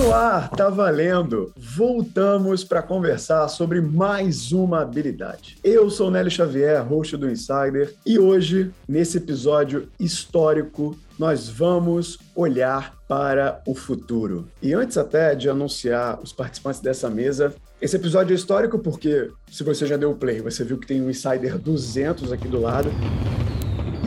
no ar, tá valendo! Voltamos para conversar sobre mais uma habilidade. Eu sou Nélio Xavier, host do Insider, e hoje, nesse episódio histórico, nós vamos olhar para o futuro. E antes até de anunciar os participantes dessa mesa, esse episódio é histórico porque, se você já deu o play, você viu que tem um Insider 200 aqui do lado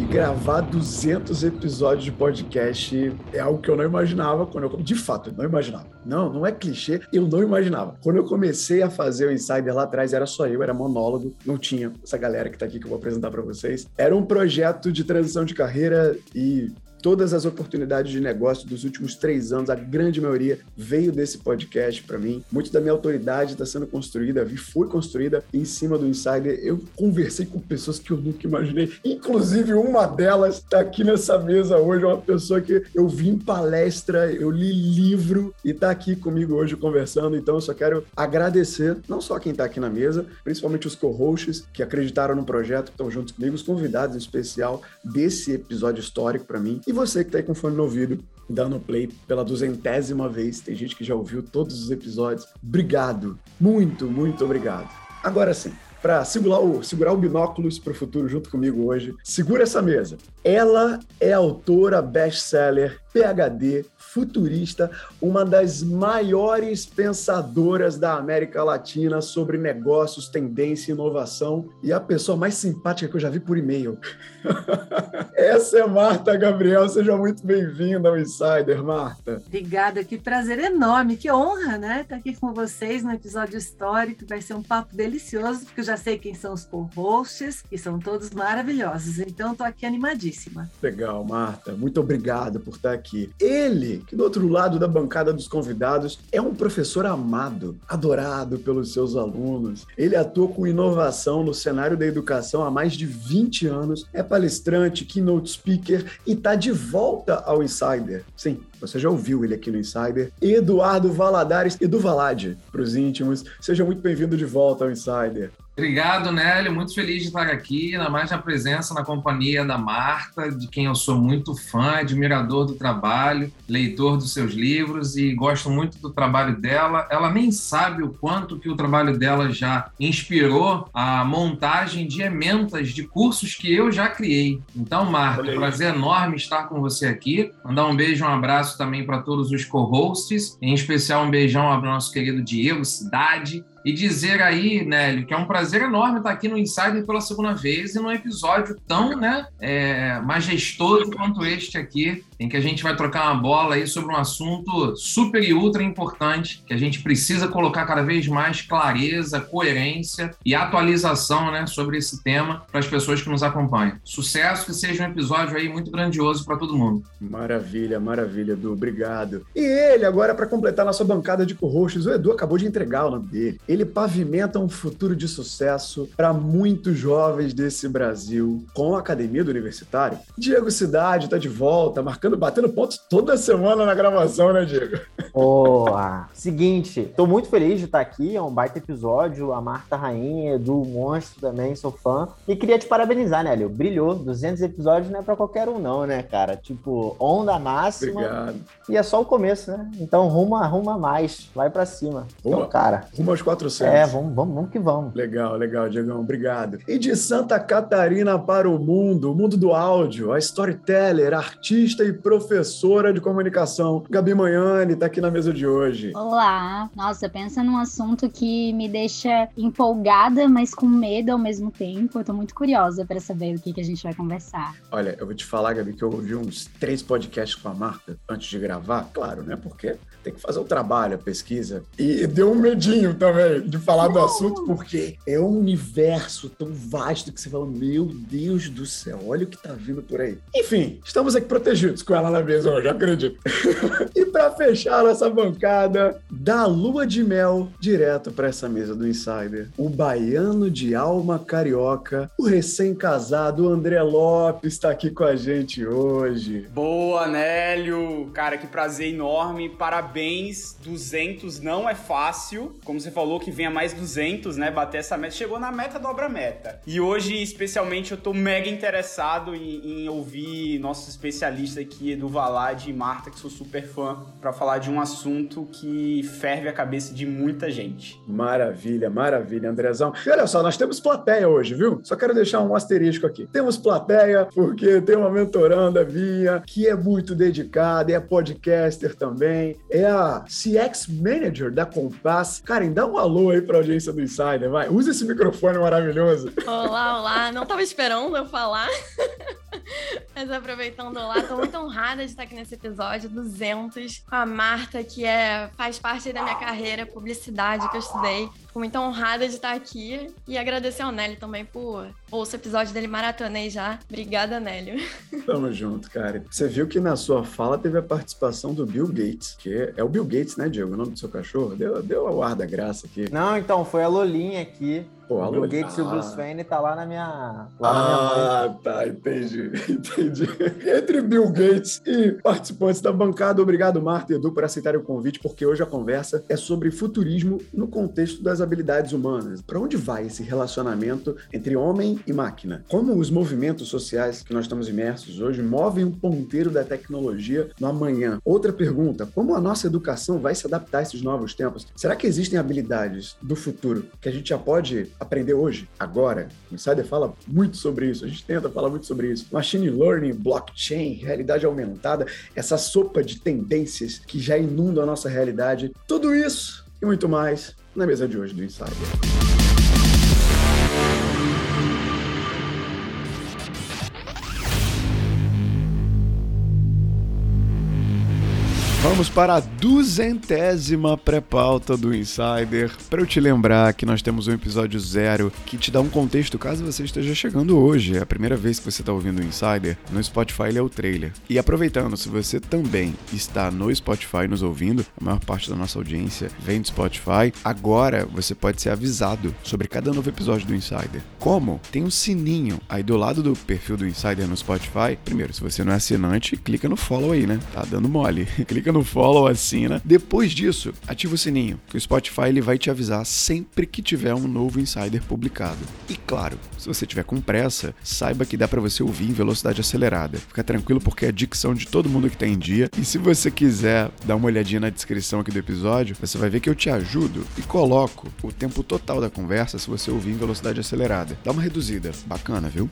gravar 200 episódios de podcast é algo que eu não imaginava quando eu de fato, eu não imaginava. Não, não é clichê, eu não imaginava. Quando eu comecei a fazer o Insider lá atrás, era só eu, era monólogo, não tinha essa galera que tá aqui que eu vou apresentar para vocês. Era um projeto de transição de carreira e todas as oportunidades de negócio dos últimos três anos, a grande maioria veio desse podcast para mim. Muito da minha autoridade está sendo construída, foi construída em cima do Insider. Eu conversei com pessoas que eu nunca imaginei, inclusive uma delas está aqui nessa mesa hoje, uma pessoa que eu vi em palestra, eu li livro e está aqui comigo hoje conversando. Então eu só quero agradecer, não só quem está aqui na mesa, principalmente os co-hosts que acreditaram no projeto, que estão juntos comigo, os convidados em especial desse episódio histórico para mim. E e você que está aí com fone no ouvido, dando play pela duzentésima vez, tem gente que já ouviu todos os episódios. Obrigado, muito, muito obrigado. Agora sim, para segurar o, segurar o binóculos para o futuro junto comigo hoje, segura essa mesa. Ela é autora best-seller, PhD, futurista, uma das maiores pensadoras da América Latina sobre negócios, tendência e inovação e a pessoa mais simpática que eu já vi por e-mail. Essa é Marta Gabriel, seja muito bem-vinda ao Insider, Marta. Obrigada, que prazer enorme, que honra, né? Estar aqui com vocês no episódio histórico, vai ser um papo delicioso, porque eu já sei quem são os co-hosts, e são todos maravilhosos, então estou aqui animadíssima. Legal, Marta, muito obrigado por estar aqui. Ele, que do outro lado da bancada dos convidados é um professor amado, adorado pelos seus alunos. Ele atua com inovação no cenário da educação há mais de 20 anos, é palestrante, keynote speaker e está de volta ao Insider. Sim, você já ouviu ele aqui no Insider. Eduardo Valadares, Edu Valade, para os íntimos. Seja muito bem-vindo de volta ao Insider. Obrigado, Nélio. Muito feliz de estar aqui, ainda mais na presença, na companhia da Marta, de quem eu sou muito fã, admirador do trabalho, leitor dos seus livros e gosto muito do trabalho dela. Ela nem sabe o quanto que o trabalho dela já inspirou a montagem de ementas de cursos que eu já criei. Então, Marta, prazer enorme estar com você aqui. Mandar um beijo, um abraço também para todos os co-hosts, em especial um beijão ao nosso querido Diego Cidade, e dizer aí, Nélio, que é um prazer enorme estar aqui no Insider pela segunda vez e num episódio tão né, é, majestoso quanto este aqui, em que a gente vai trocar uma bola aí sobre um assunto super e ultra importante, que a gente precisa colocar cada vez mais clareza, coerência e atualização né, sobre esse tema para as pessoas que nos acompanham. Sucesso, que seja um episódio aí muito grandioso para todo mundo. Maravilha, maravilha, Edu, obrigado. E ele, agora, para completar nossa bancada de co-hosts, o Edu acabou de entregar o nome dele. Ele pavimenta um futuro de sucesso para muitos jovens desse Brasil com a Academia do Universitário. Diego Cidade está de volta, marcando batendo pontos toda semana na gravação, né, Diego? Boa! Seguinte, tô muito feliz de estar aqui, é um baita episódio. A Marta Rainha, do Monstro também, sou fã. E queria te parabenizar, né, Leo? Brilhou. 200 episódios não é pra qualquer um, não, né, cara? Tipo, onda máxima. Obrigado. E é só o começo, né? Então, ruma, ruma mais. Vai pra cima. Ruma, então, cara. Ruma aos 400. É, vamos, vamos, vamos que vamos. Legal, legal, Diegão. Obrigado. E de Santa Catarina para o mundo, o mundo do áudio, a storyteller, artista e professora de comunicação. Gabi Manhani está aqui na mesa de hoje. Olá. Nossa, pensa num assunto que me deixa empolgada, mas com medo ao mesmo tempo. Eu tô muito curiosa para saber o que, que a gente vai conversar. Olha, eu vou te falar, Gabi, que eu ouvi uns três podcasts com a Marta antes de gravar. Claro, né? Porque tem que fazer o trabalho, a pesquisa. E deu um medinho também de falar do assunto, porque é um universo tão vasto que você fala, meu Deus do céu, olha o que tá vindo por aí. Enfim, estamos aqui protegidos com ela na mesa hoje, acredito. e para fechar essa bancada, da lua de mel direto para essa mesa do Insider, o baiano de alma carioca, o recém-casado André Lopes está aqui com a gente hoje. Boa, Nélio! Cara, que prazer enorme. Parabéns. 200 não é fácil. Como você falou, que venha mais 200, né? Bater essa meta. Chegou na meta, dobra a meta. E hoje, especialmente, eu tô mega interessado em, em ouvir nossos especialistas aqui, Edu Valade e Marta, que sou super fã, para falar de um assunto que ferve a cabeça de muita gente. Maravilha, maravilha, Andrezão. E olha só, nós temos plateia hoje, viu? Só quero deixar um asterisco aqui. Temos plateia porque tem uma mentoranda minha que é muito dedicada, é podcaster também, é a CX Manager da Compass. Karen, dá um alô aí pra audiência do Insider, vai. Usa esse microfone maravilhoso. Olá, olá. Não tava esperando eu falar. Mas aproveitando lá, tô muito honrada de estar aqui nesse episódio 200 com a Marta, que é, faz parte da minha carreira, publicidade que eu estudei. Fico muito honrada de estar aqui e agradecer ao Nélio também por ouço o episódio dele maratonei já. Obrigada, Nélio. Tamo junto, cara. Você viu que na sua fala teve a participação do Bill Gates, que é o Bill Gates, né, Diego? O nome do seu cachorro? Deu, deu a ar da graça aqui. Não, então, foi a Lolinha aqui. Pô, o Bill Gates ah. e o Bruce Wayne tá lá na minha. Lá ah, na minha tá, entendi. Entendi. Entre Bill Gates e participantes da bancada, obrigado, Marta e Edu, por aceitarem o convite, porque hoje a conversa é sobre futurismo no contexto das habilidades humanas. Para onde vai esse relacionamento entre homem e máquina? Como os movimentos sociais que nós estamos imersos hoje movem um ponteiro da tecnologia no amanhã? Outra pergunta: como a nossa educação vai se adaptar a esses novos tempos? Será que existem habilidades do futuro que a gente já pode aprender hoje, agora. O Insider fala muito sobre isso, a gente tenta falar muito sobre isso. Machine learning, blockchain, realidade aumentada, essa sopa de tendências que já inundam a nossa realidade. Tudo isso e muito mais na mesa de hoje do Insider. Vamos para a duzentésima pré-pauta do Insider. Para eu te lembrar que nós temos um episódio zero que te dá um contexto caso você esteja chegando hoje. É a primeira vez que você está ouvindo o Insider. No Spotify ele é o trailer. E aproveitando, se você também está no Spotify nos ouvindo, a maior parte da nossa audiência vem do Spotify, agora você pode ser avisado sobre cada novo episódio do Insider. Como? Tem um sininho aí do lado do perfil do Insider no Spotify. Primeiro, se você não é assinante, clica no follow aí, né? Tá dando mole. clica no follow, assina. Depois disso, ativa o sininho, que o Spotify ele vai te avisar sempre que tiver um novo Insider publicado. E claro, se você tiver com pressa, saiba que dá para você ouvir em velocidade acelerada. Fica tranquilo porque é a dicção de todo mundo que tá em dia. E se você quiser dar uma olhadinha na descrição aqui do episódio, você vai ver que eu te ajudo e coloco o tempo total da conversa se você ouvir em velocidade acelerada. Dá uma reduzida, bacana, viu?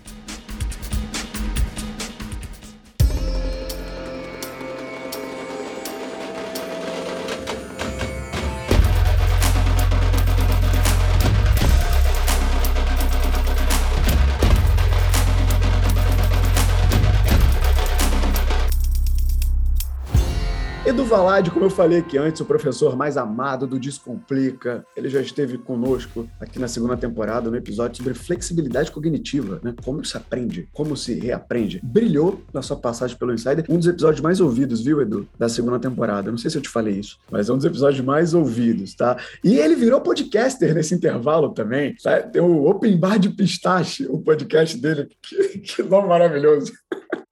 Valade, como eu falei aqui antes, o professor mais amado do Descomplica, ele já esteve conosco aqui na segunda temporada, no episódio sobre flexibilidade cognitiva, né? Como se aprende, como se reaprende. Brilhou na sua passagem pelo Insider, um dos episódios mais ouvidos, viu, Edu, da segunda temporada. Não sei se eu te falei isso, mas é um dos episódios mais ouvidos, tá? E ele virou podcaster nesse intervalo também, tá? Tem o Open Bar de Pistache, o podcast dele, que, que nome maravilhoso.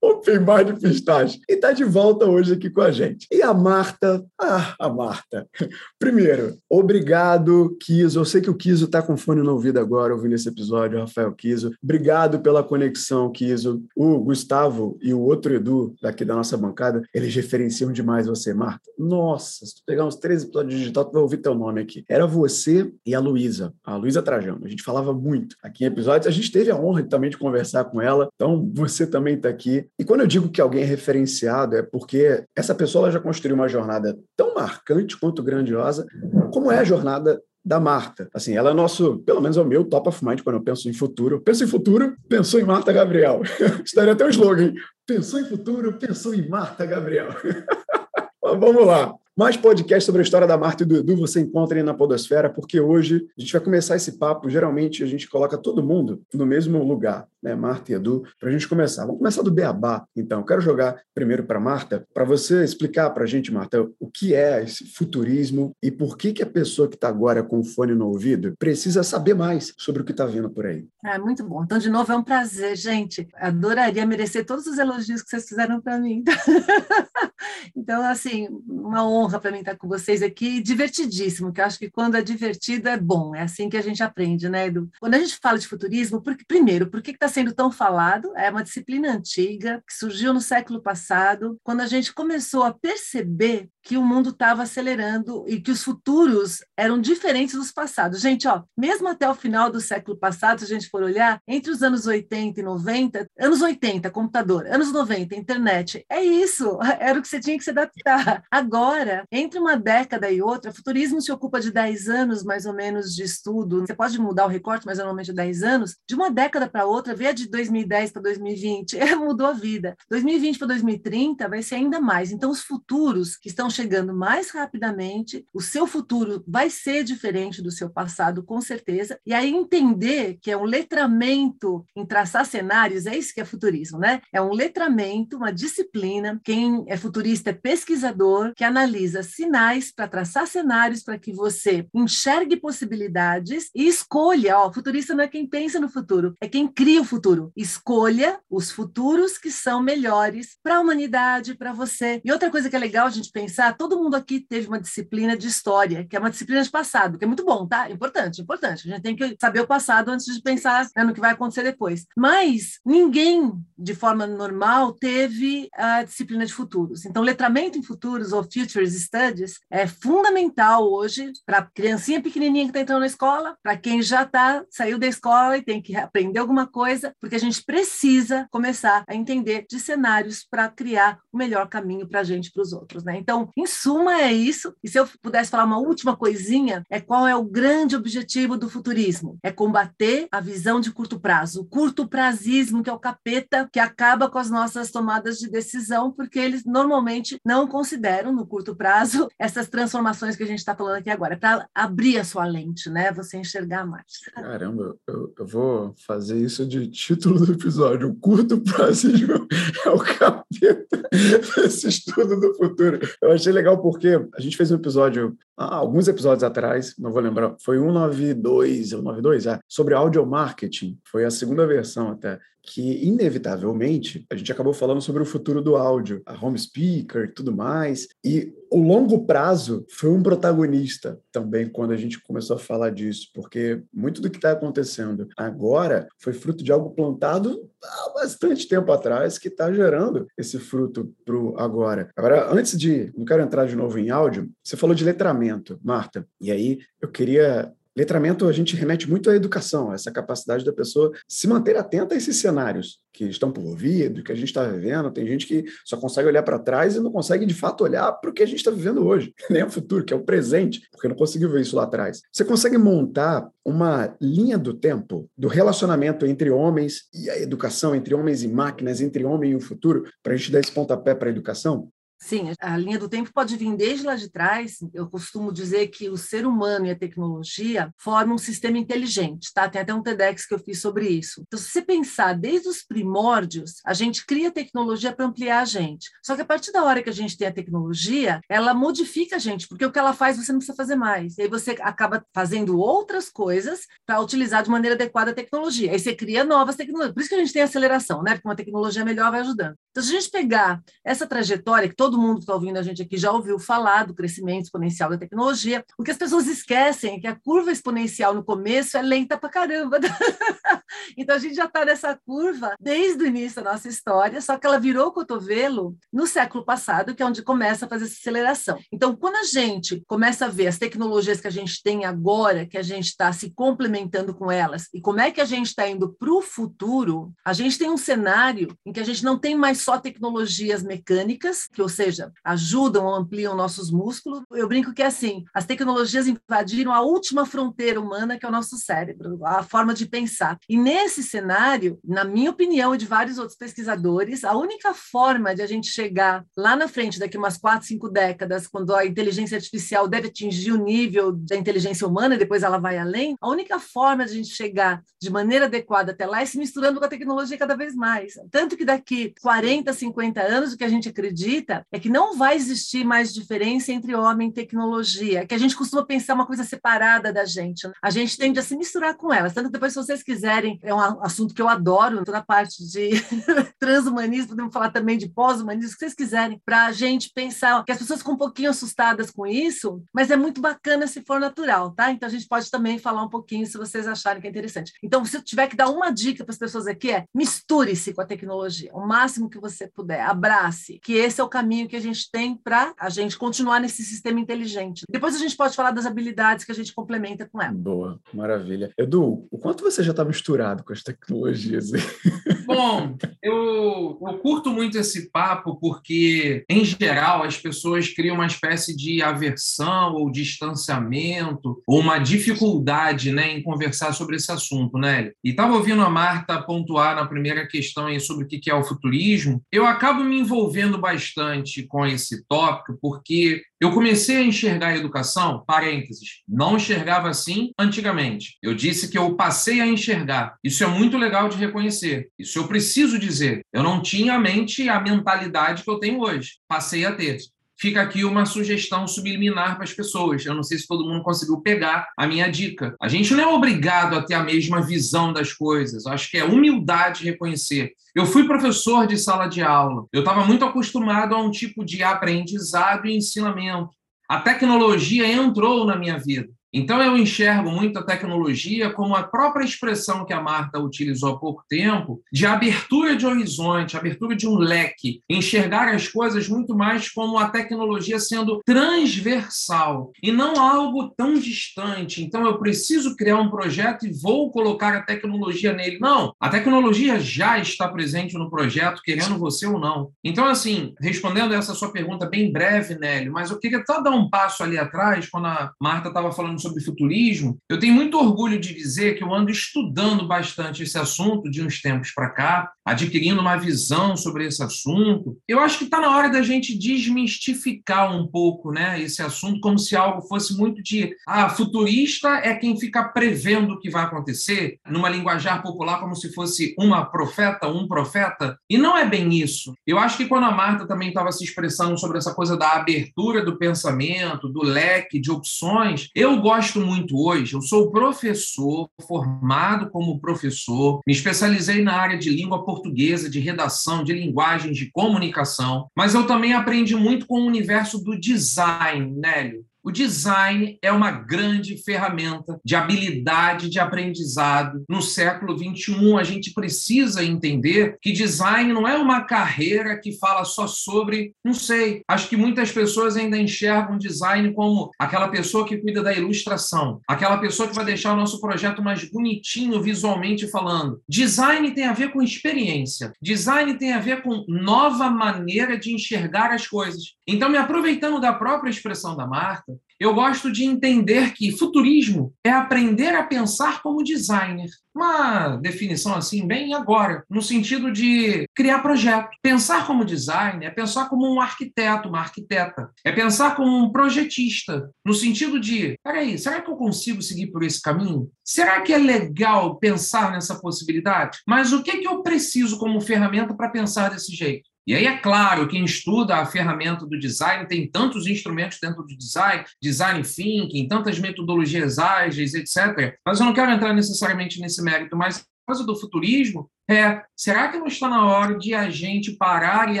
Open Bar de Pistache. E está de volta hoje aqui com a gente. E a Marta, ah, a Marta. Primeiro, obrigado, Kiso. Eu sei que o Kiso está com fone no ouvido agora, ouvindo esse episódio, Rafael Kiso. Obrigado pela conexão, Kiso. O Gustavo e o outro Edu, daqui da nossa bancada, eles referenciam demais você, Marta. Nossa, se tu pegar uns três episódios digital, tu vai ouvir teu nome aqui. Era você e a Luísa, a Luísa Trajano. A gente falava muito aqui em episódios. A gente teve a honra também de conversar com ela. Então, você também está aqui. E quando eu digo que alguém é referenciado, é porque essa pessoa já construiu uma jornada tão marcante quanto grandiosa, como é a jornada da Marta. Assim, ela é nosso, pelo menos é o meu top of mind quando eu penso em futuro. Penso em futuro, pensou em Marta Gabriel. Estaria até um slogan. Pensou em futuro, pensou em Marta Gabriel. Mas vamos lá. Mais podcast sobre a história da Marta e do Edu você encontra aí na Podosfera, porque hoje a gente vai começar esse papo. Geralmente a gente coloca todo mundo no mesmo lugar, né? Marta e Edu, para a gente começar. Vamos começar do Beabá, então. Quero jogar primeiro para Marta, para você explicar para a gente, Marta, o que é esse futurismo e por que, que a pessoa que está agora com o fone no ouvido precisa saber mais sobre o que está vindo por aí. É muito bom. Então, de novo, é um prazer, gente. Adoraria merecer todos os elogios que vocês fizeram para mim. então, assim, uma honra honra para mim estar com vocês aqui, divertidíssimo, que eu acho que quando é divertido é bom, é assim que a gente aprende, né, Edu? Quando a gente fala de futurismo, porque, primeiro, por que está sendo tão falado? É uma disciplina antiga, que surgiu no século passado, quando a gente começou a perceber que o mundo estava acelerando e que os futuros eram diferentes dos passados. Gente, ó, mesmo até o final do século passado, se a gente for olhar, entre os anos 80 e 90, anos 80, computador, anos 90, internet, é isso, era o que você tinha que se adaptar. Agora, entre uma década e outra, futurismo se ocupa de 10 anos, mais ou menos, de estudo. Você pode mudar o recorte, mas normalmente 10 anos. De uma década para outra, vê a de 2010 para 2020, mudou a vida. 2020 para 2030 vai ser ainda mais. Então, os futuros que estão chegando mais rapidamente, o seu futuro vai ser diferente do seu passado, com certeza. E aí entender que é um letramento em traçar cenários, é isso que é futurismo, né? É um letramento, uma disciplina. Quem é futurista é pesquisador que analisa sinais para traçar cenários para que você enxergue possibilidades e escolha. Ó, futurista não é quem pensa no futuro, é quem cria o futuro. Escolha os futuros que são melhores para a humanidade, para você. E outra coisa que é legal a gente pensar todo mundo aqui teve uma disciplina de história, que é uma disciplina de passado, que é muito bom, tá? Importante, importante. A gente tem que saber o passado antes de pensar né, no que vai acontecer depois. Mas ninguém, de forma normal, teve a disciplina de futuros. Então, letramento em futuros ou futures studies é fundamental hoje para a criancinha pequenininha que está entrando na escola, para quem já tá, saiu da escola e tem que aprender alguma coisa, porque a gente precisa começar a entender de cenários para criar o melhor caminho para a gente e para os outros, né? Então, em suma, é isso. E se eu pudesse falar uma última coisinha, é qual é o grande objetivo do futurismo? É combater a visão de curto prazo, o curto prazismo, que é o capeta que acaba com as nossas tomadas de decisão, porque eles normalmente não consideram, no curto prazo, essas transformações que a gente está falando aqui agora. É para abrir a sua lente, né? Você enxergar mais. Caramba, eu, eu vou fazer isso de título do episódio. O curto prazismo é o capeta desse estudo do futuro. Eu achei achei legal porque a gente fez um episódio, ah, alguns episódios atrás, não vou lembrar, foi 192, 192, é, sobre audio marketing, foi a segunda versão até, que inevitavelmente a gente acabou falando sobre o futuro do áudio, a home speaker e tudo mais, e o longo prazo foi um protagonista também quando a gente começou a falar disso, porque muito do que está acontecendo agora foi fruto de algo plantado há bastante tempo atrás que está gerando esse fruto para o agora. Agora, antes de, não quero entrar de novo em áudio, você falou de letramento, Marta, e aí eu queria Letramento, a gente remete muito à educação, essa capacidade da pessoa se manter atenta a esses cenários que estão por vir, que a gente está vivendo. Tem gente que só consegue olhar para trás e não consegue, de fato, olhar para o que a gente está vivendo hoje, nem o futuro, que é o presente, porque não conseguiu ver isso lá atrás. Você consegue montar uma linha do tempo do relacionamento entre homens e a educação, entre homens e máquinas, entre homem e o futuro, para a gente dar esse pontapé para a educação? Sim, a linha do tempo pode vir desde lá de trás. Eu costumo dizer que o ser humano e a tecnologia formam um sistema inteligente, tá? Tem até um TEDx que eu fiz sobre isso. Então, se você pensar desde os primórdios, a gente cria tecnologia para ampliar a gente. Só que a partir da hora que a gente tem a tecnologia, ela modifica a gente, porque o que ela faz você não precisa fazer mais. E aí você acaba fazendo outras coisas para utilizar de maneira adequada a tecnologia. Aí você cria novas tecnologias. Por isso que a gente tem aceleração, né? Porque uma tecnologia melhor vai ajudando. Então, se a gente pegar essa trajetória que todo mundo que está ouvindo a gente aqui já ouviu falar do crescimento exponencial da tecnologia. O que as pessoas esquecem é que a curva exponencial no começo é lenta para caramba. então a gente já está nessa curva desde o início da nossa história, só que ela virou o cotovelo no século passado, que é onde começa a fazer essa aceleração. Então, quando a gente começa a ver as tecnologias que a gente tem agora, que a gente está se complementando com elas, e como é que a gente está indo para o futuro, a gente tem um cenário em que a gente não tem mais só tecnologias mecânicas, que, seja, ajudam ou ampliam nossos músculos. Eu brinco que é assim, as tecnologias invadiram a última fronteira humana, que é o nosso cérebro, a forma de pensar. E nesse cenário, na minha opinião e de vários outros pesquisadores, a única forma de a gente chegar lá na frente, daqui umas quatro, cinco décadas, quando a inteligência artificial deve atingir o nível da inteligência humana e depois ela vai além, a única forma de a gente chegar de maneira adequada até lá é se misturando com a tecnologia cada vez mais. Tanto que daqui 40, 50 anos, o que a gente acredita é que não vai existir mais diferença entre homem e tecnologia, que a gente costuma pensar uma coisa separada da gente. Né? A gente tende a se misturar com elas. Tanto depois, se vocês quiserem, é um assunto que eu adoro, toda parte de transhumanismo, podemos falar também de pós-humanismo, o que vocês quiserem, para a gente pensar que as pessoas ficam um pouquinho assustadas com isso, mas é muito bacana se for natural, tá? Então a gente pode também falar um pouquinho se vocês acharem que é interessante. Então, se eu tiver que dar uma dica para as pessoas aqui, é misture-se com a tecnologia, o máximo que você puder, abrace, que esse é o caminho que a gente tem para a gente continuar nesse sistema inteligente. Depois a gente pode falar das habilidades que a gente complementa com ela. Boa, maravilha. Edu, o quanto você já está misturado com as tecnologias? Bom, eu, eu curto muito esse papo porque, em geral, as pessoas criam uma espécie de aversão ou distanciamento ou uma dificuldade né, em conversar sobre esse assunto, né? E estava ouvindo a Marta pontuar na primeira questão aí sobre o que é o futurismo. Eu acabo me envolvendo bastante com esse tópico porque eu comecei a enxergar a educação, parênteses, não enxergava assim antigamente. Eu disse que eu passei a enxergar. Isso é muito legal de reconhecer. Isso eu preciso dizer. Eu não tinha a mente, a mentalidade que eu tenho hoje. Passei a ter fica aqui uma sugestão subliminar para as pessoas. Eu não sei se todo mundo conseguiu pegar a minha dica. A gente não é obrigado a ter a mesma visão das coisas. Eu acho que é humildade reconhecer. Eu fui professor de sala de aula. Eu estava muito acostumado a um tipo de aprendizado e ensinamento. A tecnologia entrou na minha vida. Então, eu enxergo muito a tecnologia como a própria expressão que a Marta utilizou há pouco tempo, de abertura de horizonte, abertura de um leque, enxergar as coisas muito mais como a tecnologia sendo transversal e não algo tão distante. Então, eu preciso criar um projeto e vou colocar a tecnologia nele. Não, a tecnologia já está presente no projeto, querendo você ou não. Então, assim, respondendo essa sua pergunta bem breve, Nélio, mas eu queria só dar um passo ali atrás, quando a Marta estava falando sobre futurismo, eu tenho muito orgulho de dizer que eu ando estudando bastante esse assunto de uns tempos para cá, adquirindo uma visão sobre esse assunto. Eu acho que está na hora da gente desmistificar um pouco né, esse assunto, como se algo fosse muito de ah, futurista é quem fica prevendo o que vai acontecer, numa linguajar popular, como se fosse uma profeta, um profeta. E não é bem isso. Eu acho que quando a Marta também estava se expressando sobre essa coisa da abertura do pensamento, do leque de opções, eu gosto gosto muito hoje, eu sou professor, formado como professor, me especializei na área de língua portuguesa, de redação, de linguagens, de comunicação, mas eu também aprendi muito com o universo do design, Nélio. O design é uma grande ferramenta de habilidade de aprendizado. No século XXI, a gente precisa entender que design não é uma carreira que fala só sobre, não sei, acho que muitas pessoas ainda enxergam design como aquela pessoa que cuida da ilustração, aquela pessoa que vai deixar o nosso projeto mais bonitinho visualmente falando. Design tem a ver com experiência, design tem a ver com nova maneira de enxergar as coisas. Então, me aproveitando da própria expressão da Marta, eu gosto de entender que futurismo é aprender a pensar como designer. Uma definição assim, bem agora, no sentido de criar projeto. Pensar como designer é pensar como um arquiteto, uma arquiteta. É pensar como um projetista, no sentido de: peraí, será que eu consigo seguir por esse caminho? Será que é legal pensar nessa possibilidade? Mas o que, que eu preciso como ferramenta para pensar desse jeito? E aí, é claro, quem estuda a ferramenta do design tem tantos instrumentos dentro do design, design thinking, tantas metodologias ágeis, etc. Mas eu não quero entrar necessariamente nesse mérito, mas a coisa do futurismo é: será que não está na hora de a gente parar e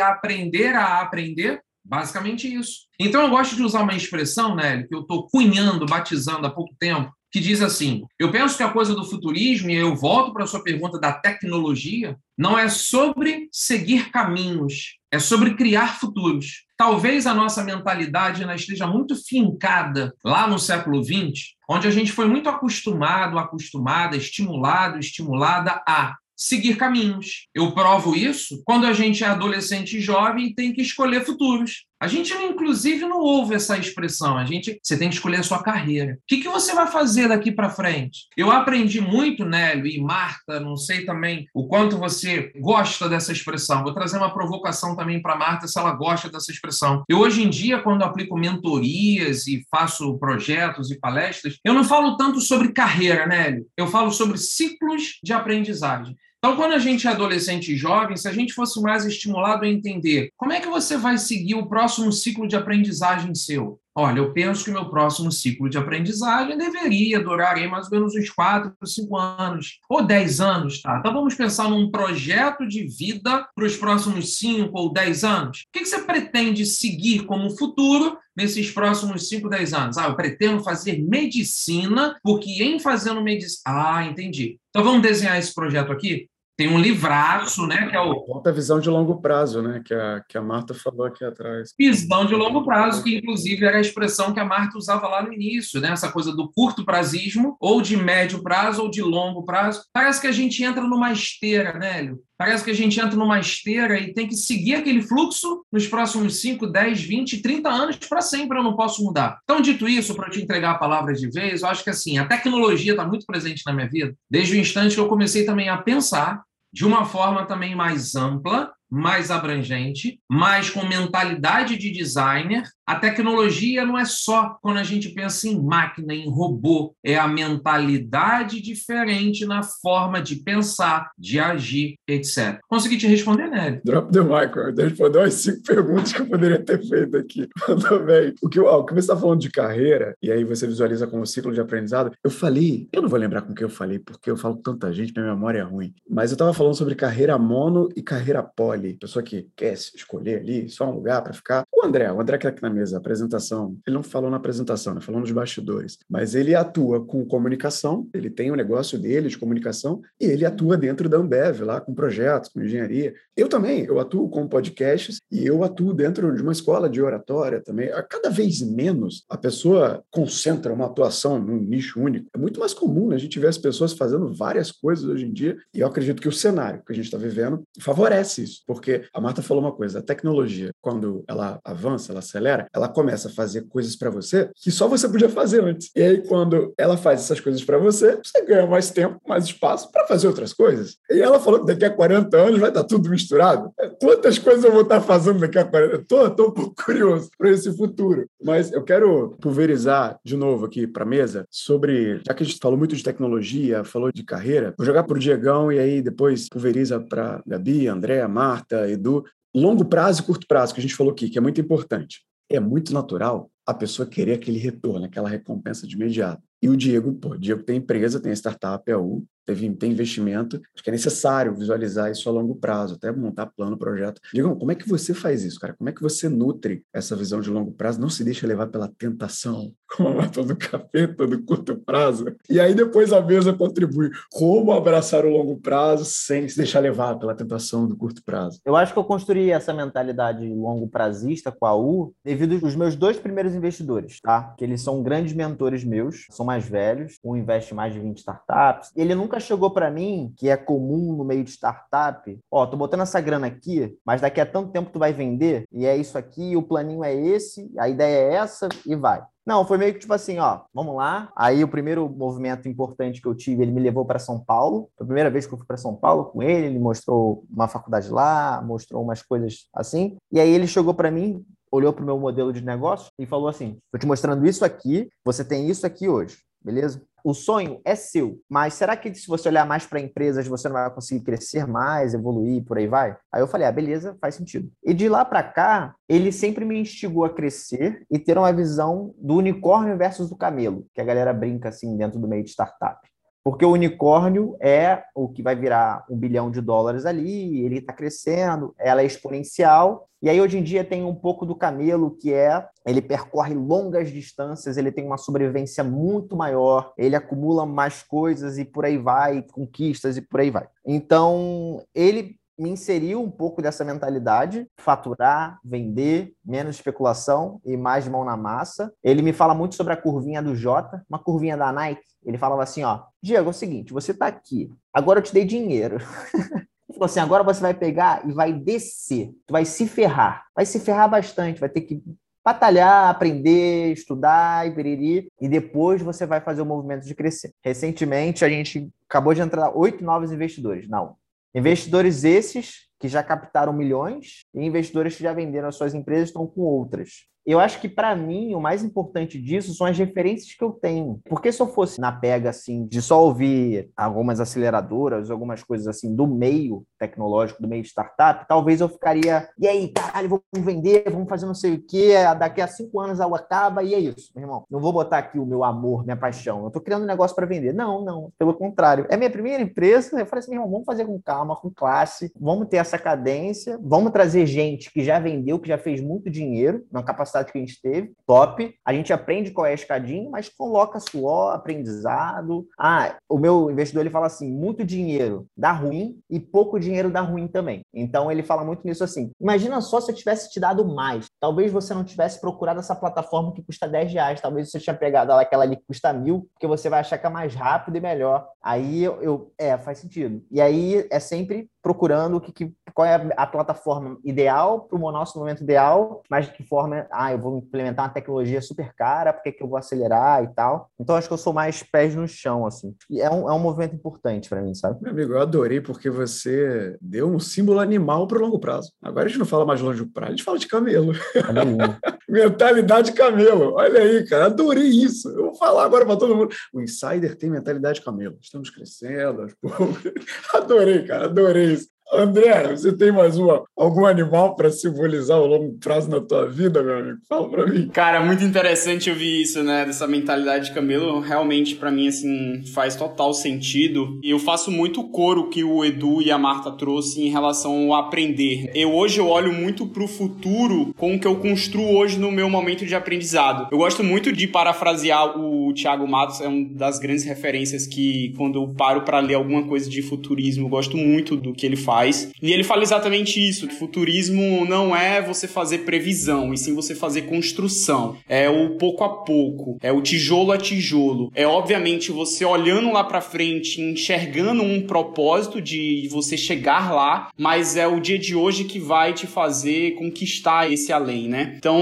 aprender a aprender? Basicamente isso. Então eu gosto de usar uma expressão, Nélio, que eu estou cunhando, batizando há pouco tempo, que diz assim: eu penso que a coisa do futurismo, e eu volto para a sua pergunta da tecnologia, não é sobre seguir caminhos, é sobre criar futuros. Talvez a nossa mentalidade ainda esteja muito fincada lá no século XX, onde a gente foi muito acostumado, acostumada, estimulado, estimulada a seguir caminhos. Eu provo isso quando a gente é adolescente e jovem e tem que escolher futuros. A gente, inclusive, não ouve essa expressão. A gente, você tem que escolher a sua carreira. O que, que você vai fazer daqui para frente? Eu aprendi muito, Nélio e Marta, não sei também o quanto você gosta dessa expressão. Vou trazer uma provocação também para Marta, se ela gosta dessa expressão. Eu, hoje em dia, quando aplico mentorias e faço projetos e palestras, eu não falo tanto sobre carreira, Nélio. Eu falo sobre ciclos de aprendizagem. Então, quando a gente é adolescente e jovem, se a gente fosse mais estimulado a entender como é que você vai seguir o próximo ciclo de aprendizagem seu? Olha, eu penso que o meu próximo ciclo de aprendizagem deveria durar aí mais ou menos uns 4, 5 anos, ou 10 anos, tá? Então vamos pensar num projeto de vida para os próximos 5 ou 10 anos. O que você pretende seguir como futuro nesses próximos 5, 10 anos? Ah, eu pretendo fazer medicina, porque em fazendo medicina. Ah, entendi. Então vamos desenhar esse projeto aqui? Tem um livraço, né? Que é o. Volta a visão de longo prazo, né? Que a, que a Marta falou aqui atrás. Visão de longo prazo, que inclusive era a expressão que a Marta usava lá no início, né? Essa coisa do curto prazismo, ou de médio prazo, ou de longo prazo. Parece que a gente entra numa esteira, né, Hélio? Parece que a gente entra numa esteira e tem que seguir aquele fluxo nos próximos 5, 10, 20, 30 anos para sempre eu não posso mudar. Então, dito isso, para te entregar a palavra de vez, eu acho que assim, a tecnologia está muito presente na minha vida, desde o instante que eu comecei também a pensar de uma forma também mais ampla mais abrangente, mais com mentalidade de designer. A tecnologia não é só quando a gente pensa em máquina, em robô, é a mentalidade diferente na forma de pensar, de agir, etc. Consegui te responder, Nery? Drop the mic, respondeu as cinco perguntas que eu poderia ter feito aqui. Mandou bem. O que, ó, o que você está falando de carreira, e aí você visualiza como ciclo de aprendizado, eu falei, eu não vou lembrar com que eu falei, porque eu falo com tanta gente, minha memória é ruim, mas eu estava falando sobre carreira mono e carreira poli pessoa que quer escolher ali só um lugar para ficar. O André, o André que está aqui na mesa, apresentação, ele não falou na apresentação, né? falou nos bastidores, mas ele atua com comunicação, ele tem o um negócio dele de comunicação e ele atua dentro da Ambev, lá com projetos, com engenharia. Eu também, eu atuo com podcasts e eu atuo dentro de uma escola de oratória também. Cada vez menos a pessoa concentra uma atuação num nicho único. É muito mais comum né? a gente ver as pessoas fazendo várias coisas hoje em dia e eu acredito que o cenário que a gente está vivendo favorece isso. Porque a Marta falou uma coisa: a tecnologia, quando ela avança, ela acelera, ela começa a fazer coisas para você que só você podia fazer antes. E aí, quando ela faz essas coisas para você, você ganha mais tempo, mais espaço para fazer outras coisas. E ela falou que daqui a 40 anos vai estar tudo misturado. É, quantas coisas eu vou estar fazendo daqui a 40 anos? Estou um pouco curioso para esse futuro. Mas eu quero pulverizar de novo aqui para mesa sobre, já que a gente falou muito de tecnologia, falou de carreira, vou jogar para o Diegão e aí depois pulveriza para Gabi, André, Marta, Edu, longo prazo e curto prazo, que a gente falou aqui, que é muito importante. É muito natural a pessoa querer aquele retorno, aquela recompensa de imediato. E o Diego, pô, o Diego tem empresa, tem startup, é o teve, tem investimento, acho que é necessário visualizar isso a longo prazo, até montar plano, projeto. Digam, como é que você faz isso, cara? Como é que você nutre essa visão de longo prazo? Não se deixa levar pela tentação, como a mata do capeta do curto prazo. E aí depois a mesa contribui. Como abraçar o longo prazo sem se deixar levar pela tentação do curto prazo? Eu acho que eu construí essa mentalidade longo prazista com a U devido aos meus dois primeiros investidores, tá? Que eles são grandes mentores meus, são mais velhos, um investe mais de 20 startups. Ele nunca nunca chegou para mim, que é comum no meio de startup, ó, tô botando essa grana aqui, mas daqui a tanto tempo tu vai vender, e é isso aqui, o planinho é esse, a ideia é essa, e vai. Não, foi meio que tipo assim, ó, vamos lá. Aí o primeiro movimento importante que eu tive, ele me levou para São Paulo. Foi a primeira vez que eu fui para São Paulo com ele, ele mostrou uma faculdade lá, mostrou umas coisas assim. E aí ele chegou para mim, olhou para o meu modelo de negócio e falou assim: "Tô te mostrando isso aqui, você tem isso aqui hoje, beleza? O sonho é seu, mas será que se você olhar mais para empresas você não vai conseguir crescer mais, evoluir, por aí vai? Aí eu falei, ah, beleza, faz sentido. E de lá para cá, ele sempre me instigou a crescer e ter uma visão do unicórnio versus do camelo, que a galera brinca assim dentro do meio de startup. Porque o unicórnio é o que vai virar um bilhão de dólares ali, ele está crescendo, ela é exponencial. E aí, hoje em dia, tem um pouco do camelo, que é ele percorre longas distâncias, ele tem uma sobrevivência muito maior, ele acumula mais coisas e por aí vai, conquistas e por aí vai. Então, ele me inseriu um pouco dessa mentalidade, faturar, vender, menos especulação e mais mão na massa. Ele me fala muito sobre a curvinha do Jota, uma curvinha da Nike. Ele falava assim, ó, Diego, é o seguinte, você tá aqui, agora eu te dei dinheiro. Ele falou assim, agora você vai pegar e vai descer, tu vai se ferrar, vai se ferrar bastante, vai ter que batalhar, aprender, estudar e periri, e depois você vai fazer o movimento de crescer. Recentemente, a gente acabou de entrar oito novos investidores, não, Investidores esses que já captaram milhões e investidores que já venderam as suas empresas estão com outras. Eu acho que para mim o mais importante disso são as referências que eu tenho. Porque se eu fosse na pega assim de só ouvir algumas aceleradoras, algumas coisas assim do meio tecnológico, do meio startup, talvez eu ficaria, e aí, caralho, vamos vender, vamos fazer não sei o quê, daqui a cinco anos a acaba e é isso, meu irmão. Não vou botar aqui o meu amor, minha paixão. Eu tô criando um negócio para vender. Não, não, pelo contrário. É minha primeira empresa, eu falei assim, meu irmão, vamos fazer com calma, com classe, vamos ter essa cadência, vamos trazer gente que já vendeu, que já fez muito dinheiro, na capacidade que a gente teve, top. A gente aprende qual é a escadinha, mas coloca suor, aprendizado. Ah, o meu investidor ele fala assim: muito dinheiro dá ruim e pouco dinheiro dá ruim também. Então ele fala muito nisso assim. Imagina só se eu tivesse te dado mais. Talvez você não tivesse procurado essa plataforma que custa 10 reais. Talvez você tinha pegado aquela ali que custa mil, porque você vai achar que é mais rápido e melhor. Aí eu, eu é, faz sentido. E aí é sempre procurando que, que, qual é a plataforma ideal para o nosso momento ideal, mas de que forma, ah, eu vou implementar uma tecnologia super cara, porque que eu vou acelerar e tal. Então acho que eu sou mais pés no chão, assim. E é um, é um movimento importante para mim, sabe? Meu amigo, eu adorei porque você deu um símbolo animal para o longo prazo. Agora a gente não fala mais longe do prazo, a gente fala de camelo. mentalidade camelo. Olha aí, cara, adorei isso. Eu vou falar agora para todo mundo. O Insider tem mentalidade camelo. Estamos crescendo. Adorei, cara, adorei isso. André, você tem mais uma, algum animal para simbolizar o longo prazo na tua vida, meu amigo? Fala para mim. Cara, muito interessante ouvir isso, né? Dessa mentalidade de camelo. Realmente, para mim, assim, faz total sentido. E eu faço muito coro que o Edu e a Marta trouxe em relação ao aprender. Eu hoje eu olho muito pro futuro com o que eu construo hoje no meu momento de aprendizado. Eu gosto muito de parafrasear o Thiago Matos, é uma das grandes referências que, quando eu paro para ler alguma coisa de futurismo, eu gosto muito do que ele faz faz. E ele fala exatamente isso, que futurismo não é você fazer previsão, e sim você fazer construção. É o pouco a pouco, é o tijolo a tijolo. É obviamente você olhando lá para frente, enxergando um propósito de você chegar lá, mas é o dia de hoje que vai te fazer conquistar esse além, né? Então,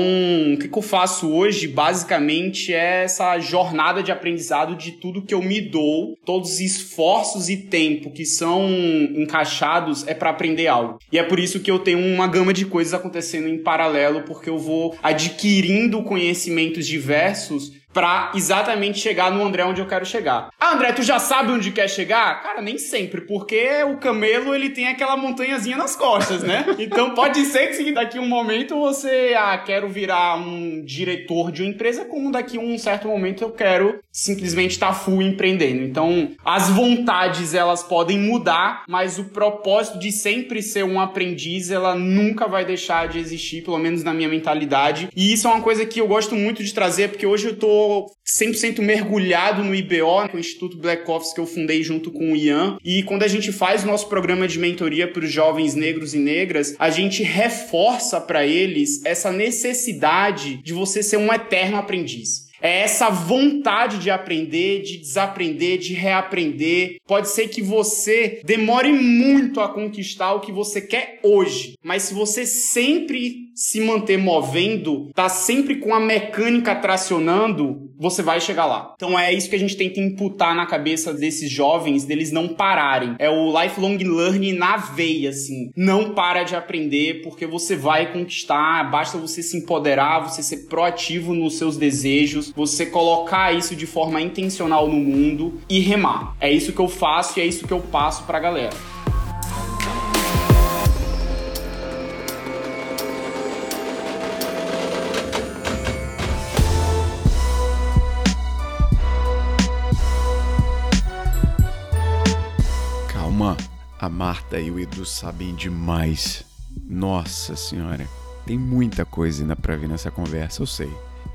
o que, que eu faço hoje, basicamente, é essa jornada de aprendizado de tudo que eu me dou, todos os esforços e tempo que são encaixados é para aprender algo. E é por isso que eu tenho uma gama de coisas acontecendo em paralelo, porque eu vou adquirindo conhecimentos diversos para exatamente chegar no André onde eu quero chegar. Ah, André, tu já sabe onde quer chegar? Cara, nem sempre, porque o camelo ele tem aquela montanhazinha nas costas, né? Então pode ser que daqui um momento você, ah, quero virar um diretor de uma empresa, como daqui um certo momento eu quero simplesmente estar tá full empreendendo. Então, as vontades elas podem mudar, mas o propósito de sempre ser um aprendiz, ela nunca vai deixar de existir, pelo menos na minha mentalidade. E isso é uma coisa que eu gosto muito de trazer, porque hoje eu tô 100% mergulhado no IBO, com o Instituto Black Office que eu fundei junto com o Ian. E quando a gente faz o nosso programa de mentoria para os jovens negros e negras, a gente reforça para eles essa necessidade de você ser um eterno aprendiz. É essa vontade de aprender, de desaprender, de reaprender. Pode ser que você demore muito a conquistar o que você quer hoje, mas se você sempre se manter movendo, tá sempre com a mecânica tracionando, você vai chegar lá. Então é isso que a gente tenta imputar na cabeça desses jovens, deles não pararem. É o lifelong learning na veia, assim. Não para de aprender, porque você vai conquistar, basta você se empoderar, você ser proativo nos seus desejos, você colocar isso de forma intencional no mundo e remar. É isso que eu faço e é isso que eu passo pra galera. A Marta e o Edu sabem demais. Nossa senhora, tem muita coisa ainda para vir nessa conversa, eu sei.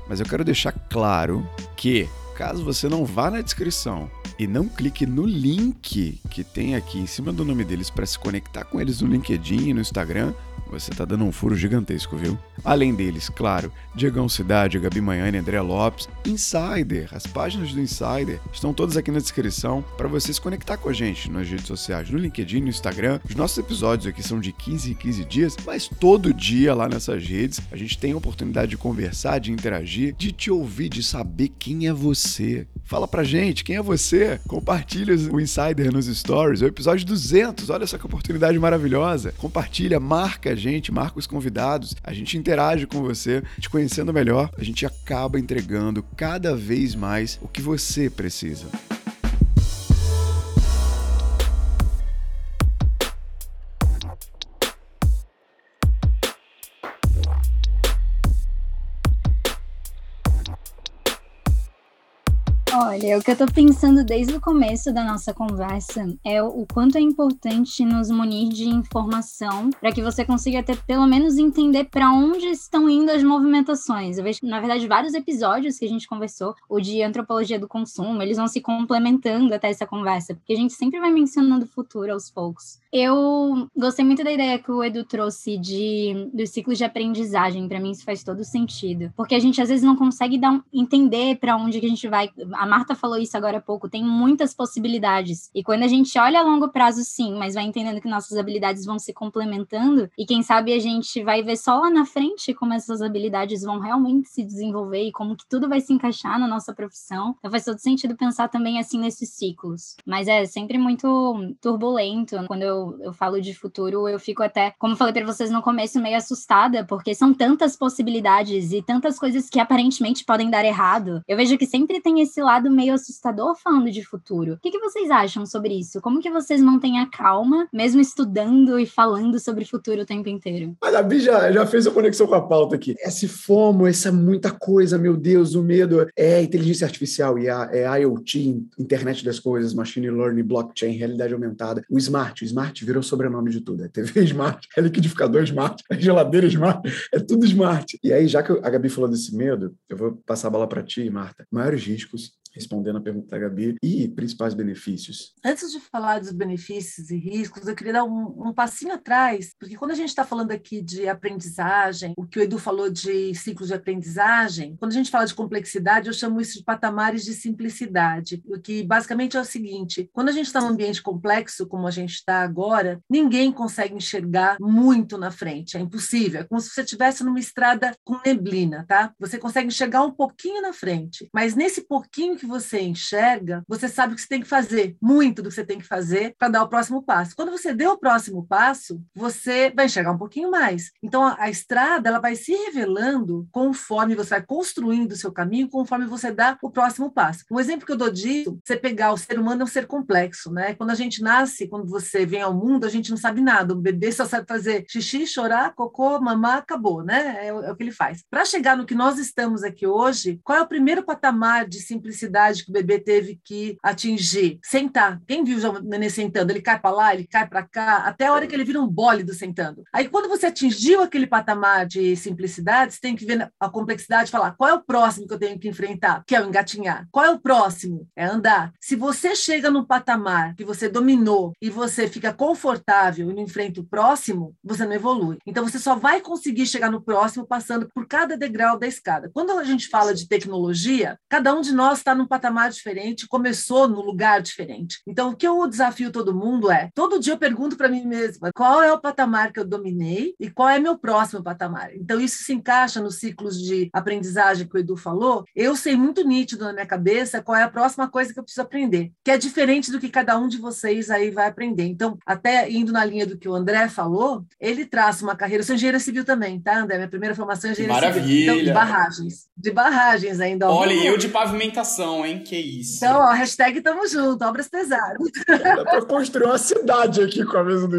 Mas eu quero deixar claro que, caso você não vá na descrição e não clique no link que tem aqui em cima do nome deles para se conectar com eles no LinkedIn e no Instagram, você tá dando um furo gigantesco, viu? Além deles, claro, Diegão Cidade, Gabi Manhane, André Lopes, Insider, as páginas do Insider estão todas aqui na descrição para você se conectar com a gente nas redes sociais, no LinkedIn, no Instagram. Os nossos episódios aqui são de 15 em 15 dias, mas todo dia lá nessas redes a gente tem a oportunidade de conversar, de interagir, de te ouvir, de saber quem é você Fala pra gente, quem é você? Compartilha o Insider nos stories, é o episódio 200, olha só que oportunidade maravilhosa. Compartilha, marca a gente, marca os convidados, a gente interage com você, te conhecendo melhor, a gente acaba entregando cada vez mais o que você precisa. Olha, o que eu tô pensando desde o começo da nossa conversa é o quanto é importante nos munir de informação para que você consiga ter pelo menos entender para onde estão indo as movimentações. Eu vejo, na verdade, vários episódios que a gente conversou, o de antropologia do consumo, eles vão se complementando até essa conversa, porque a gente sempre vai mencionando o futuro aos poucos. Eu gostei muito da ideia que o Edu trouxe de dos ciclos de aprendizagem. Para mim isso faz todo sentido, porque a gente às vezes não consegue dar um, entender para onde que a gente vai. A Marta falou isso agora há pouco. Tem muitas possibilidades e quando a gente olha a longo prazo, sim, mas vai entendendo que nossas habilidades vão se complementando e quem sabe a gente vai ver só lá na frente como essas habilidades vão realmente se desenvolver e como que tudo vai se encaixar na nossa profissão. Então faz todo sentido pensar também assim nesses ciclos. Mas é sempre muito turbulento quando eu eu, falo de futuro, eu fico até, como falei para vocês no começo, meio assustada, porque são tantas possibilidades e tantas coisas que aparentemente podem dar errado. Eu vejo que sempre tem esse lado meio assustador falando de futuro. O que, que vocês acham sobre isso? Como que vocês mantêm a calma, mesmo estudando e falando sobre futuro o tempo inteiro? Mas a Bi já, já fez a conexão com a pauta aqui. Esse FOMO, essa muita coisa, meu Deus, o medo é inteligência artificial, é IoT, internet das coisas, machine learning, blockchain, realidade aumentada, o smart, o smart Smart virou sobrenome de tudo. É TV Smart, é liquidificador Smart, é geladeira Smart, é tudo Smart. E aí, já que a Gabi falou desse medo, eu vou passar a bola para ti, Marta. Maiores riscos respondendo a pergunta da Gabi, e principais benefícios? Antes de falar dos benefícios e riscos, eu queria dar um, um passinho atrás, porque quando a gente está falando aqui de aprendizagem, o que o Edu falou de ciclos de aprendizagem, quando a gente fala de complexidade, eu chamo isso de patamares de simplicidade, o que basicamente é o seguinte: quando a gente está num ambiente complexo, como a gente está agora, ninguém consegue enxergar muito na frente, é impossível, é como se você estivesse numa estrada com neblina, tá? Você consegue enxergar um pouquinho na frente, mas nesse pouquinho que você enxerga, você sabe o que você tem que fazer, muito do que você tem que fazer para dar o próximo passo. Quando você deu o próximo passo, você vai enxergar um pouquinho mais. Então, a, a estrada ela vai se revelando conforme você vai construindo o seu caminho, conforme você dá o próximo passo. Um exemplo que eu dou disso, você pegar o ser humano é um ser complexo, né? Quando a gente nasce, quando você vem ao mundo, a gente não sabe nada. O bebê só sabe fazer xixi, chorar, cocô, mamar, acabou, né? É, é o que ele faz. Para chegar no que nós estamos aqui hoje, qual é o primeiro patamar de simplicidade? Velocidade que o bebê teve que atingir. Sentar. Quem viu o neném sentando? Ele cai para lá, ele cai para cá, até a hora que ele vira um bólido sentando. Aí, quando você atingiu aquele patamar de simplicidade, você tem que ver a complexidade e falar qual é o próximo que eu tenho que enfrentar, que é o engatinhar. Qual é o próximo? É andar. Se você chega num patamar que você dominou e você fica confortável e não enfrenta o próximo, você não evolui. Então, você só vai conseguir chegar no próximo passando por cada degrau da escada. Quando a gente fala de tecnologia, cada um de nós está num patamar diferente, começou no lugar diferente. Então, o que eu desafio todo mundo é: todo dia eu pergunto para mim mesma qual é o patamar que eu dominei e qual é meu próximo patamar. Então, isso se encaixa nos ciclos de aprendizagem que o Edu falou. Eu sei muito nítido na minha cabeça qual é a próxima coisa que eu preciso aprender, que é diferente do que cada um de vocês aí vai aprender. Então, até indo na linha do que o André falou, ele traça uma carreira. Eu sou engenheira civil também, tá, André? Minha primeira formação é engenheira Maravilha. civil. Então, de barragens. De barragens ainda. Olha, eu de pavimentação hein? Que isso. Então, ó, hashtag tamo junto, obras pesadas. Dá para construir uma cidade aqui com a mesa do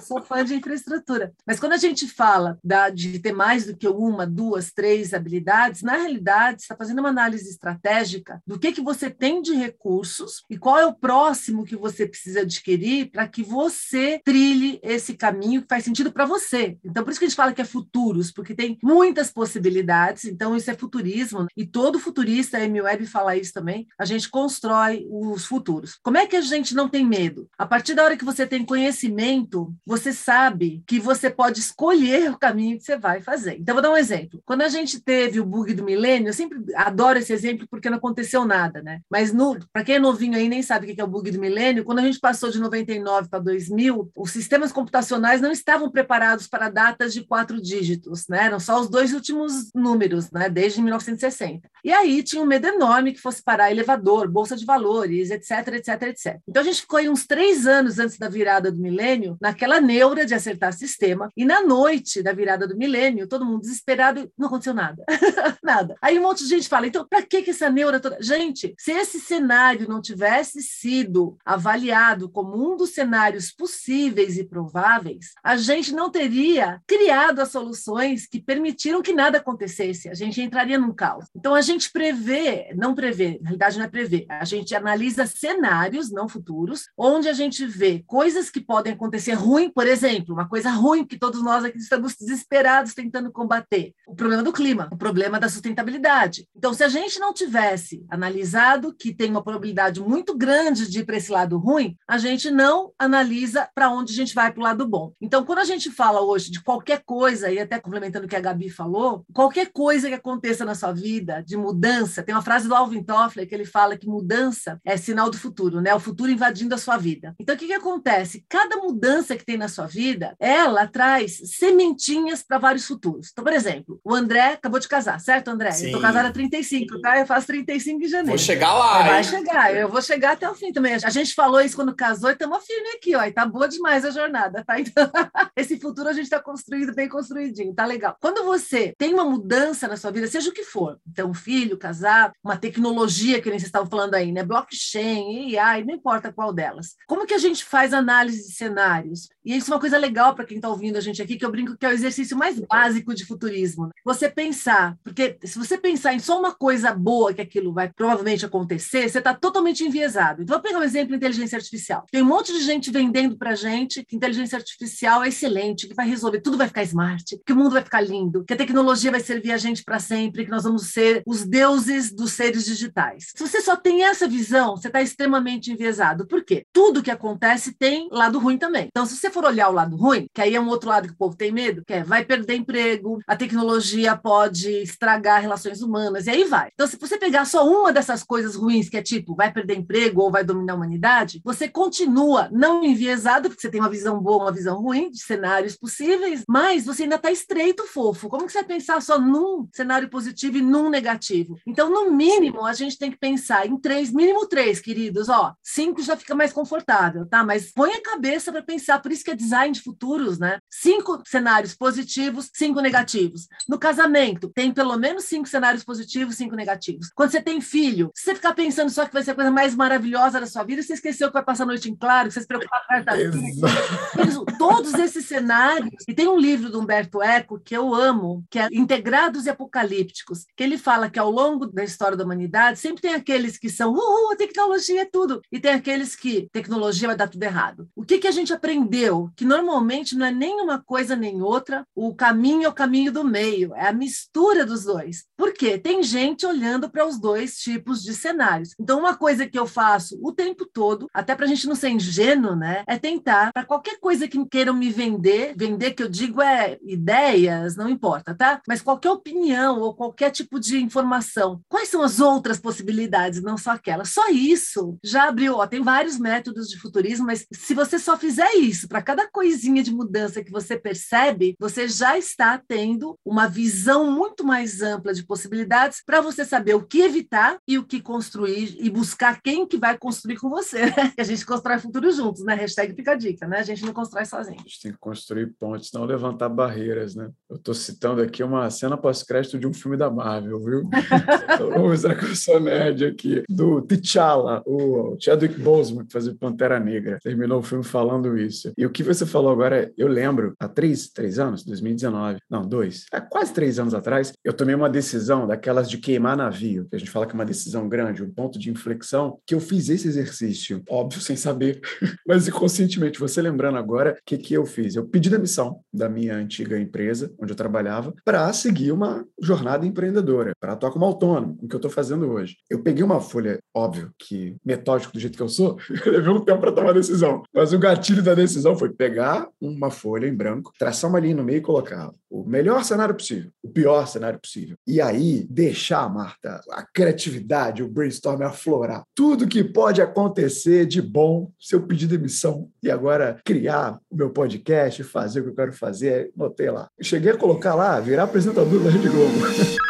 sou fã de infraestrutura. Mas quando a gente fala da, de ter mais do que uma, duas, três habilidades, na realidade, está fazendo uma análise estratégica do que, que você tem de recursos e qual é o próximo que você precisa adquirir para que você trilhe esse caminho que faz sentido para você. Então, por isso que a gente fala que é futuros, porque tem muitas possibilidades. Então, isso é futurismo. E todo futurista, a Amy Webb fala isso também, a gente constrói os futuros. Como é que a gente não tem medo? A partir da hora que você tem conhecimento, você sabe que você pode escolher o caminho que você vai fazer. Então, vou dar um exemplo. Quando a gente teve o bug do milênio, eu sempre adoro esse exemplo porque não aconteceu nada, né? Mas para quem é novinho aí nem sabe o que é o bug do milênio, quando a gente passou de 99 para 2000, os sistemas computacionais não estavam preparados para datas de quatro dígitos, né? Eram só os dois últimos números, né? Desde 1960. E aí tinha um medo enorme que fosse parar elevador, bolsa de valores, etc, etc, etc. Então a gente ficou aí uns três anos antes da virada do milênio, naquela neura de acertar sistema, e na noite da virada do milênio, todo mundo desesperado não aconteceu nada. nada. Aí um monte de gente fala, então, para que, que essa neura toda. Gente, se esse cenário não tivesse sido avaliado como um dos cenários possíveis e prováveis, a gente não teria criado as soluções que permitiram que nada acontecesse. A gente entraria num caos. Então, a gente prevê, não prevê, na realidade não é prever, a gente analisa cenários, não futuros, onde a gente vê coisas que podem acontecer ruim, por exemplo, uma coisa ruim que todos nós aqui estamos desesperados tentando combater, o problema do clima, o problema da sustentabilidade. Então, se a gente não tivesse analisado que tem uma probabilidade muito grande de ir para esse lado ruim, a gente não analisa para onde a gente vai para o lado bom. Então, quando a gente fala hoje de qualquer coisa, e até complementando o que a Gabi falou, qualquer coisa que aconteça na sua vida, de mudança, tem uma frase do Alvin Toffler que ele fala que mudança é sinal do futuro, né? O futuro invadindo a sua vida. Então, o que, que acontece? Cada mudança que tem na sua vida, ela traz sementinhas para vários futuros. Então, por exemplo, o André acabou de casar, certo, André? Sim. Eu tô casada há 35, tá? Eu faço 35 em janeiro. Vou chegar lá. Vai hein? chegar, eu vou chegar até o fim também. A gente falou isso quando casou e estamos firme aqui, ó. E tá boa demais a jornada, tá? Então, esse futuro a gente está construído, bem construidinho, tá legal. Quando você tem uma mudança na sua vida, seja o que for, então, um filho, casar, uma tecnologia que nem vocês estavam falando aí, né? Blockchain, AI, não importa qual delas. Como que a gente faz análise de cenários? E isso é uma coisa legal para quem está ouvindo a gente aqui, que eu brinco que é o exercício mais básico de futurismo. Né? Você pensar, porque se você pensar em só uma coisa boa que aquilo vai provavelmente acontecer, você está totalmente enviesado. Então, vou pegar um exemplo de inteligência artificial. Tem um monte de gente vendendo para gente que inteligência artificial é excelente, que vai resolver, tudo vai ficar smart, que o mundo vai ficar lindo, que a tecnologia vai servir a gente para sempre, que nós vamos ser os deuses dos seres digitais. Se você só tem essa visão, você está extremamente enviesado. Por quê? Tudo que acontece tem lado ruim também. Então, se você for olhar o lado ruim, que aí é um outro lado que o povo tem medo, que é vai perder emprego, a tecnologia pode estragar relações humanas, e aí vai. Então, se você pegar só uma dessas coisas ruins, que é tipo, vai perder emprego ou vai dominar a humanidade, você continua não enviesado, porque você tem uma visão boa, uma visão ruim de cenários possíveis, mas você ainda está estreito, fofo. Como que você vai pensar só num cenário positivo e num negativo? Então, no mínimo, a gente tem que pensar em três, mínimo três, queridos. Ó, cinco já fica mais confortável, tá? Mas põe a cabeça para pensar, por isso que é design de futuros, né? Cinco cenários positivos, cinco negativos. No casamento, tem pelo menos cinco cenários positivos, cinco negativos. Quando você tem filho, se você ficar pensando só que vai ser a coisa mais maravilhosa da sua vida, você esqueceu que vai passar a noite em claro, que você se preocupa com a Todos esses cenários. E tem um livro do Humberto Eco que eu amo, que é Integrados e Apocalípticos, que ele fala que ao longo da história da humanidade sempre tem aqueles que são, uhul, a tecnologia é tudo, e tem aqueles que tecnologia vai dar tudo errado. O que, que a gente aprendeu? Que normalmente não é nem uma coisa nem outra, o caminho é o caminho do meio, é a mistura dos dois. Por quê? Tem gente olhando para os dois tipos de cenários. Então, uma coisa que eu faço o tempo todo, até para a gente não ser ingênuo, né, é tentar, para qualquer coisa que queiram me vender, vender que eu digo é ideias, não importa, tá? Mas qualquer opinião ou qualquer tipo de informação, quais são as outras possibilidades, não só aquela? Só isso já abriu, ó, tem vários métodos de futurismo, mas se você só fizer isso, para cada coisinha de mudança que você percebe, você já está tendo uma visão muito mais ampla de possibilidades para você saber o que evitar e o que construir e buscar quem que vai construir com você. Né? A gente constrói futuro juntos, né? Hashtag fica a dica, né? A gente não constrói sozinho. A gente tem que construir pontes, não levantar barreiras, né? Eu estou citando aqui uma cena pós-crédito de um filme da Marvel, viu? Vamos mostrar que eu sou nerd aqui. Do T'Challa, o Chadwick Boseman, que fazia Pantera Negra. Terminou o filme falando isso. E o que você falou agora, eu lembro, há três, três anos, 2019, não, dois, há quase três anos atrás, eu tomei uma decisão daquelas de queimar navio, que a gente fala que é uma decisão grande, um ponto de inflexão, que eu fiz esse exercício, óbvio, sem saber, mas inconscientemente, você lembrando agora, o que, que eu fiz? Eu pedi demissão da minha antiga empresa, onde eu trabalhava, para seguir uma jornada empreendedora, para atuar como autônomo, o que eu estou fazendo hoje. Eu peguei uma folha, óbvio, que metódico do jeito que eu sou, levei um tempo para tomar decisão, mas o gatilho da decisão foi pegar uma folha em branco, traçar uma linha no meio e colocar o melhor cenário possível, o pior cenário possível. E aí, deixar, Marta, a criatividade, o brainstorm aflorar. Tudo que pode acontecer de bom se eu pedir demissão e agora criar o meu podcast, fazer o que eu quero fazer, notei lá. Cheguei a colocar lá, virar apresentador da Rede Globo.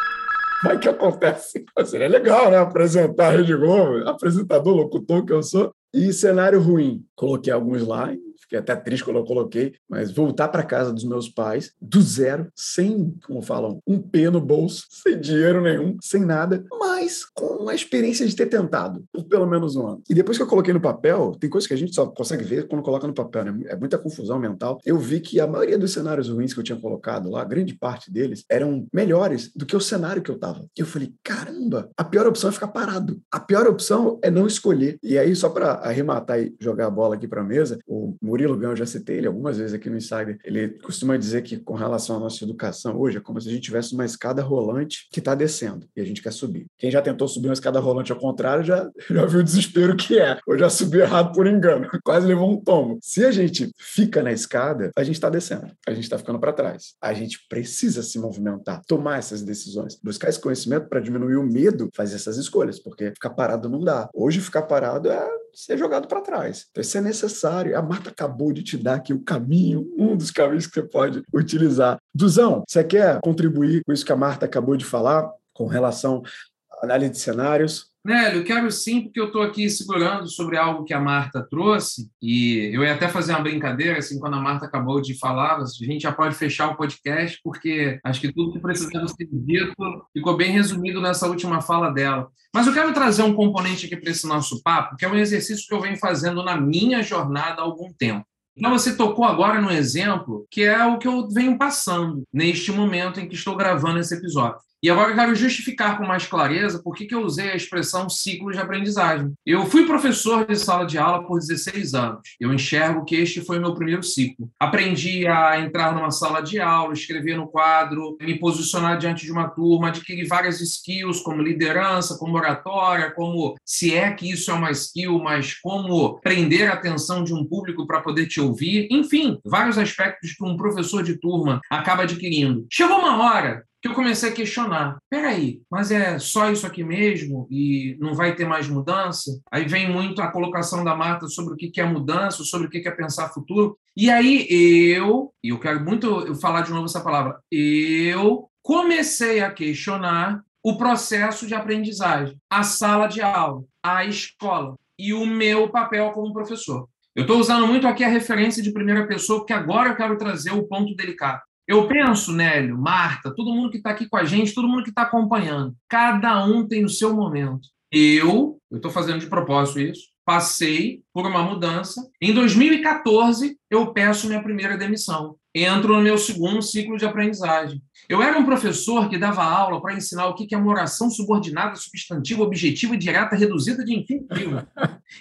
Aí que acontece? Seria legal, né? Apresentar a Rede Globo, apresentador, locutor que eu sou. E cenário ruim. Coloquei alguns lá fiquei até triste quando eu coloquei, mas voltar para casa dos meus pais, do zero, sem, como falam, um P no bolso, sem dinheiro nenhum, sem nada, mas com a experiência de ter tentado por pelo menos um ano. E depois que eu coloquei no papel, tem coisas que a gente só consegue ver quando coloca no papel, né? É muita confusão mental. Eu vi que a maioria dos cenários ruins que eu tinha colocado lá, grande parte deles, eram melhores do que o cenário que eu tava. E eu falei, caramba, a pior opção é ficar parado. A pior opção é não escolher. E aí, só para arrematar e jogar a bola aqui para mesa, o Murilo Gão, eu já citei ele algumas vezes aqui no Insider, ele costuma dizer que com relação à nossa educação hoje é como se a gente tivesse uma escada rolante que está descendo e a gente quer subir. Quem já tentou subir uma escada rolante ao contrário já, já viu o desespero que é, ou já subiu errado por engano, quase levou um tombo. Se a gente fica na escada, a gente está descendo, a gente está ficando para trás. A gente precisa se movimentar, tomar essas decisões, buscar esse conhecimento para diminuir o medo, fazer essas escolhas, porque ficar parado não dá. Hoje ficar parado é ser jogado para trás. Então, isso é necessário. A Marta acabou de te dar aqui o caminho, um dos caminhos que você pode utilizar. Duzão, você quer contribuir com isso que a Marta acabou de falar, com relação à análise de cenários? Nélio, quero sim, porque eu estou aqui segurando sobre algo que a Marta trouxe, e eu ia até fazer uma brincadeira, assim, quando a Marta acabou de falar, a gente já pode fechar o podcast, porque acho que tudo que precisava ser dito ficou bem resumido nessa última fala dela. Mas eu quero trazer um componente aqui para esse nosso papo, que é um exercício que eu venho fazendo na minha jornada há algum tempo. Então, você tocou agora no exemplo que é o que eu venho passando neste momento em que estou gravando esse episódio. E agora eu quero justificar com mais clareza por que, eu usei a expressão ciclo de aprendizagem. Eu fui professor de sala de aula por 16 anos. Eu enxergo que este foi o meu primeiro ciclo. Aprendi a entrar numa sala de aula, escrever no quadro, me posicionar diante de uma turma, adquirir várias skills como liderança, como oratória, como se é que isso é uma skill, mas como prender a atenção de um público para poder te ouvir. Enfim, vários aspectos que um professor de turma acaba adquirindo. Chegou uma hora que eu comecei a questionar. Peraí, mas é só isso aqui mesmo e não vai ter mais mudança? Aí vem muito a colocação da Marta sobre o que é mudança, sobre o que é pensar futuro. E aí eu, e eu quero muito falar de novo essa palavra, eu comecei a questionar o processo de aprendizagem, a sala de aula, a escola e o meu papel como professor. Eu estou usando muito aqui a referência de primeira pessoa, porque agora eu quero trazer o ponto delicado. Eu penso, Nélio, Marta, todo mundo que está aqui com a gente, todo mundo que está acompanhando, cada um tem o seu momento. Eu, eu estou fazendo de propósito isso, passei por uma mudança. Em 2014, eu peço minha primeira demissão. Entro no meu segundo ciclo de aprendizagem. Eu era um professor que dava aula para ensinar o que é uma oração subordinada, substantiva, objetiva, direta, reduzida de infinitivo.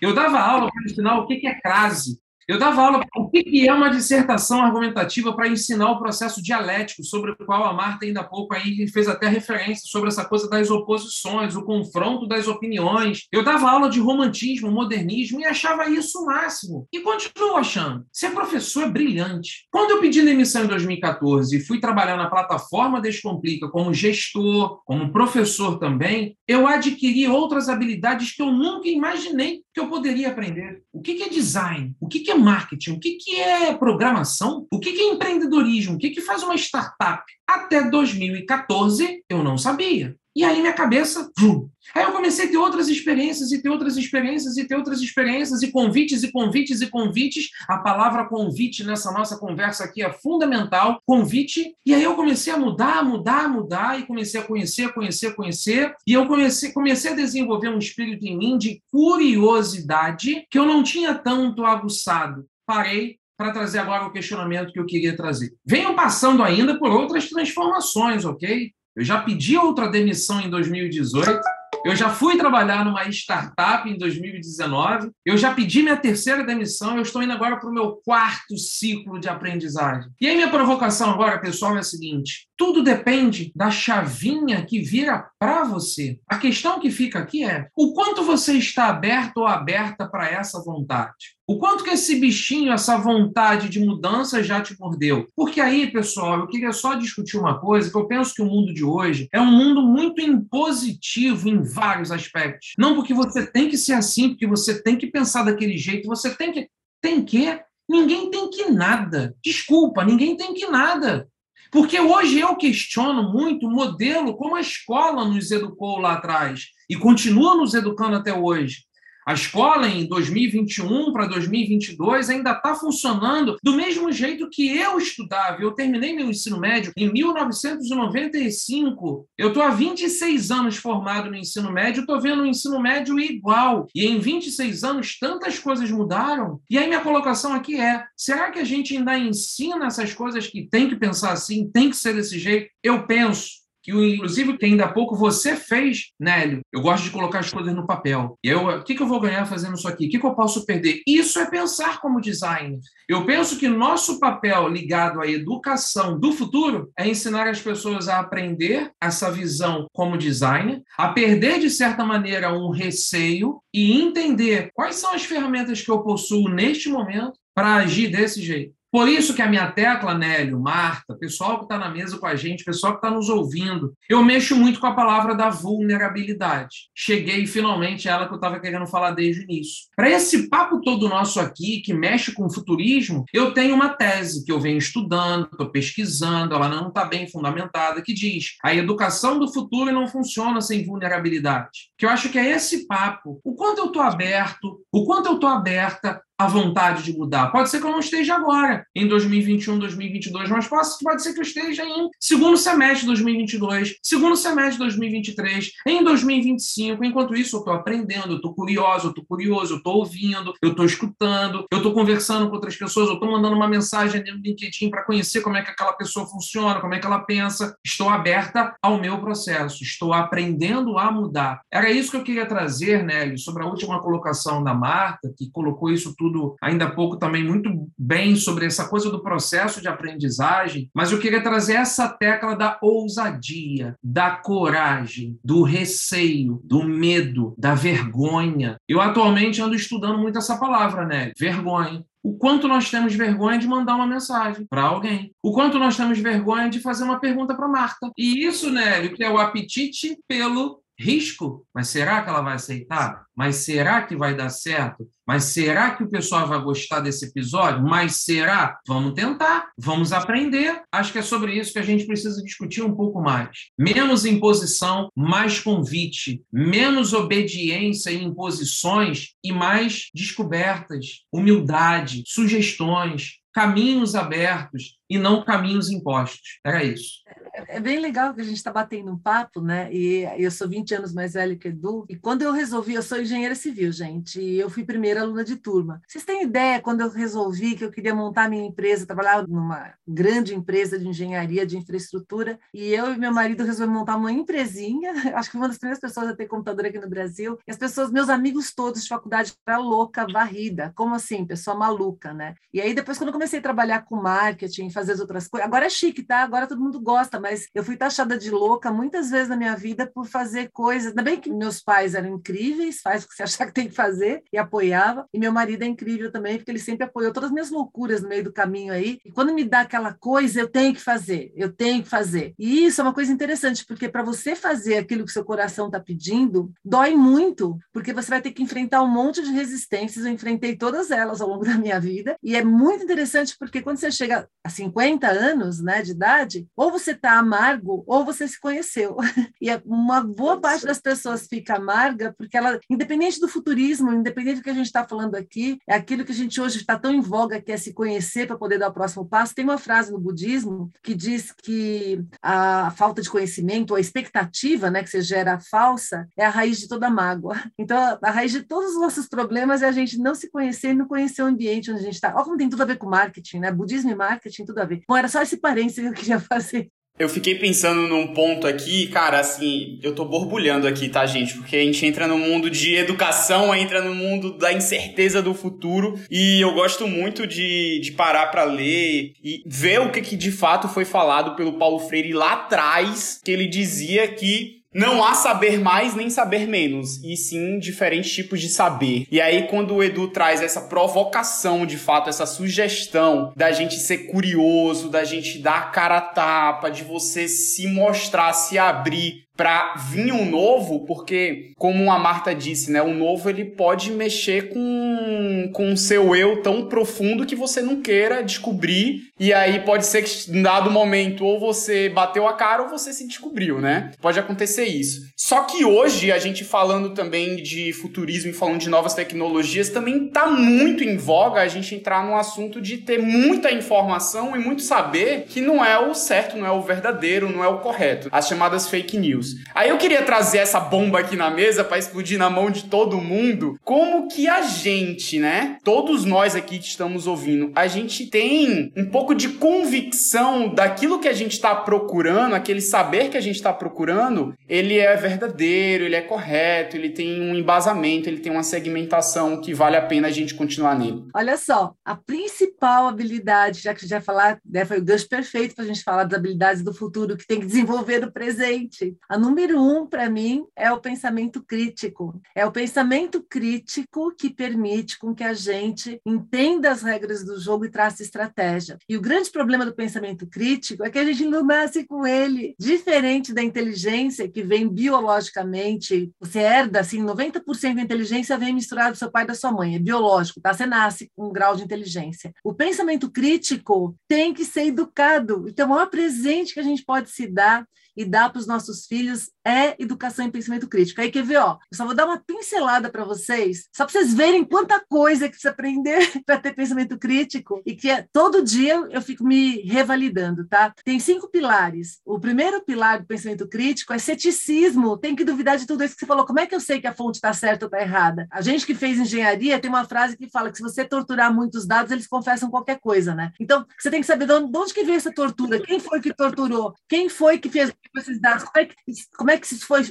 Eu dava aula para ensinar o que é crase, eu dava aula o que é uma dissertação argumentativa para ensinar o processo dialético, sobre o qual a Marta ainda há pouco aí fez até referência, sobre essa coisa das oposições, o confronto das opiniões. Eu dava aula de romantismo, modernismo e achava isso o máximo. E continuo achando. Ser professor é brilhante. Quando eu pedi demissão em 2014 e fui trabalhar na plataforma Descomplica como gestor, como professor também, eu adquiri outras habilidades que eu nunca imaginei que eu poderia aprender. O que é design? O que é marketing? O que é programação? O que é empreendedorismo? O que faz uma startup? Até 2014 eu não sabia. E aí minha cabeça. Vum. Aí eu comecei a ter outras experiências e ter outras experiências e ter outras experiências e convites e convites e convites. A palavra convite nessa nossa conversa aqui é fundamental. Convite. E aí eu comecei a mudar, mudar, mudar e comecei a conhecer, conhecer, conhecer. E eu comecei, comecei a desenvolver um espírito em mim de curiosidade que eu não tinha tanto aguçado. Parei, para trazer agora o questionamento que eu queria trazer. Venham passando ainda por outras transformações, ok? Eu já pedi outra demissão em 2018. Eu já fui trabalhar numa startup em 2019. Eu já pedi minha terceira demissão. Eu estou indo agora para o meu quarto ciclo de aprendizagem. E aí, minha provocação agora, pessoal, é a seguinte: tudo depende da chavinha que vira para você. A questão que fica aqui é o quanto você está aberto ou aberta para essa vontade. O quanto que esse bichinho, essa vontade de mudança já te mordeu? Porque aí, pessoal, eu queria só discutir uma coisa, que eu penso que o mundo de hoje é um mundo muito impositivo vários aspectos. Não porque você tem que ser assim, porque você tem que pensar daquele jeito, você tem que... Tem que? Ninguém tem que nada. Desculpa, ninguém tem que nada. Porque hoje eu questiono muito o modelo como a escola nos educou lá atrás e continua nos educando até hoje. A escola em 2021 para 2022 ainda está funcionando do mesmo jeito que eu estudava. Eu terminei meu ensino médio em 1995. Eu estou há 26 anos formado no ensino médio, estou vendo o ensino médio igual. E em 26 anos, tantas coisas mudaram. E aí, minha colocação aqui é: será que a gente ainda ensina essas coisas que tem que pensar assim, tem que ser desse jeito? Eu penso que inclusive que ainda há pouco você fez, Nélio. Eu gosto de colocar as coisas no papel. Eu, o que, que eu vou ganhar fazendo isso aqui? O que, que eu posso perder? Isso é pensar como designer. Eu penso que nosso papel ligado à educação do futuro é ensinar as pessoas a aprender essa visão como designer, a perder de certa maneira um receio e entender quais são as ferramentas que eu possuo neste momento para agir desse jeito. Por isso que a minha tecla, Nélio, Marta, pessoal que está na mesa com a gente, pessoal que está nos ouvindo, eu mexo muito com a palavra da vulnerabilidade. Cheguei finalmente a ela que eu estava querendo falar desde o início. Para esse papo todo nosso aqui, que mexe com o futurismo, eu tenho uma tese que eu venho estudando, estou pesquisando, ela não está bem fundamentada, que diz a educação do futuro não funciona sem vulnerabilidade. Que eu acho que é esse papo. O quanto eu estou aberto, o quanto eu estou aberta a vontade de mudar. Pode ser que eu não esteja agora, em 2021, 2022, mas pode, ser que eu esteja em segundo semestre de 2022, segundo semestre de 2023, em 2025. Enquanto isso, eu estou aprendendo, eu estou curioso, eu estou curioso, eu estou ouvindo, eu estou escutando, eu estou conversando com outras pessoas, eu estou mandando uma mensagem no LinkedIn para conhecer como é que aquela pessoa funciona, como é que ela pensa. Estou aberta ao meu processo, estou aprendendo a mudar. Era isso que eu queria trazer, Nélio, sobre a última colocação da Marta, que colocou isso tudo tudo ainda há pouco também muito bem sobre essa coisa do processo de aprendizagem, mas eu queria trazer essa tecla da ousadia, da coragem, do receio, do medo, da vergonha. Eu atualmente ando estudando muito essa palavra, né? Vergonha o quanto nós temos vergonha de mandar uma mensagem para alguém, o quanto nós temos vergonha de fazer uma pergunta para Marta. E isso, Nélio, que é o apetite pelo risco, mas será que ela vai aceitar? Mas será que vai dar certo? Mas será que o pessoal vai gostar desse episódio? Mas será? Vamos tentar, vamos aprender. Acho que é sobre isso que a gente precisa discutir um pouco mais. Menos imposição, mais convite, menos obediência e imposições e mais descobertas, humildade, sugestões, caminhos abertos e não caminhos impostos. Era isso. É, bem legal que a gente está batendo um papo, né? E eu sou 20 anos mais velho que Edu. E quando eu resolvi, eu sou engenheira civil, gente, e eu fui primeira aluna de turma. Vocês têm ideia quando eu resolvi que eu queria montar minha empresa, trabalhar numa grande empresa de engenharia, de infraestrutura, e eu e meu marido resolvemos montar uma empresinha. Acho que uma das primeiras pessoas a ter computador aqui no Brasil. E as pessoas, meus amigos todos de faculdade, era louca, varrida. Como assim? Pessoa maluca, né? E aí depois, quando eu comecei a trabalhar com marketing, fazer as outras coisas, agora é chique, tá? Agora todo mundo gosta, mas eu fui taxada de louca muitas vezes na minha vida por fazer coisas. Ainda bem que meus pais eram incríveis, faz o que você achar que tem que fazer, e apoiava. E meu marido é incrível também, porque ele sempre apoiou todas as minhas loucuras no meio do caminho aí. E quando me dá aquela coisa, eu tenho que fazer, eu tenho que fazer. E isso é uma coisa interessante, porque para você fazer aquilo que seu coração está pedindo, dói muito, porque você vai ter que enfrentar um monte de resistências. Eu enfrentei todas elas ao longo da minha vida. E é muito interessante, porque quando você chega a 50 anos né, de idade, ou você está amargo, amargo ou você se conheceu. E uma boa parte das pessoas fica amarga porque ela, independente do futurismo, independente do que a gente está falando aqui, é aquilo que a gente hoje está tão em voga que é se conhecer para poder dar o próximo passo. Tem uma frase no budismo que diz que a falta de conhecimento, a expectativa, né, que você gera falsa, é a raiz de toda mágoa. Então, a raiz de todos os nossos problemas é a gente não se conhecer e não conhecer o ambiente onde a gente está. Olha como tem tudo a ver com marketing, né? Budismo e marketing, tudo a ver. Bom, era só esse parênteses que eu queria fazer. Eu fiquei pensando num ponto aqui, cara, assim, eu tô borbulhando aqui, tá, gente? Porque a gente entra no mundo de educação, entra no mundo da incerteza do futuro, e eu gosto muito de, de parar para ler e ver o que, que de fato foi falado pelo Paulo Freire lá atrás, que ele dizia que não há saber mais nem saber menos, e sim diferentes tipos de saber. E aí, quando o Edu traz essa provocação, de fato, essa sugestão da gente ser curioso, da gente dar a cara a tapa, de você se mostrar, se abrir para vir um novo, porque, como a Marta disse, né, o novo ele pode mexer com, com o seu eu tão profundo que você não queira descobrir, e aí pode ser que, em dado momento, ou você bateu a cara ou você se descobriu, né? Pode acontecer isso. Só que hoje, a gente falando também de futurismo e falando de novas tecnologias, também tá muito em voga a gente entrar no assunto de ter muita informação e muito saber que não é o certo, não é o verdadeiro, não é o correto. As chamadas fake news. Aí eu queria trazer essa bomba aqui na mesa para explodir na mão de todo mundo. Como que a gente, né? Todos nós aqui que estamos ouvindo, a gente tem um pouco de convicção daquilo que a gente está procurando, aquele saber que a gente está procurando, ele é verdadeiro, ele é correto, ele tem um embasamento, ele tem uma segmentação que vale a pena a gente continuar nele. Olha só, a principal habilidade, já que a gente falar, né, foi o gancho perfeito para a gente falar das habilidades do futuro que tem que desenvolver no presente. A número um, para mim, é o pensamento crítico. É o pensamento crítico que permite com que a gente entenda as regras do jogo e traça estratégia. E o grande problema do pensamento crítico é que a gente não nasce com ele. Diferente da inteligência que vem biologicamente, você herda assim, 90% da inteligência vem misturado do seu pai e da sua mãe, é biológico, tá? Você nasce com um grau de inteligência. O pensamento crítico tem que ser educado. Então, o maior presente que a gente pode se dar e dar para os nossos filhos é educação em pensamento crítico. Aí quer ver, ó, eu só vou dar uma pincelada para vocês, só para vocês verem quanta coisa que precisa aprender para ter pensamento crítico e que é, todo dia eu fico me revalidando, tá? Tem cinco pilares. O primeiro pilar do pensamento crítico é ceticismo. Tem que duvidar de tudo isso que você falou. Como é que eu sei que a fonte está certa ou está errada? A gente que fez engenharia tem uma frase que fala que se você torturar muitos dados, eles confessam qualquer coisa, né? Então, você tem que saber de onde, de onde que veio essa tortura, quem foi que torturou, quem foi que fez esses dados, como é que, como é que isso foi?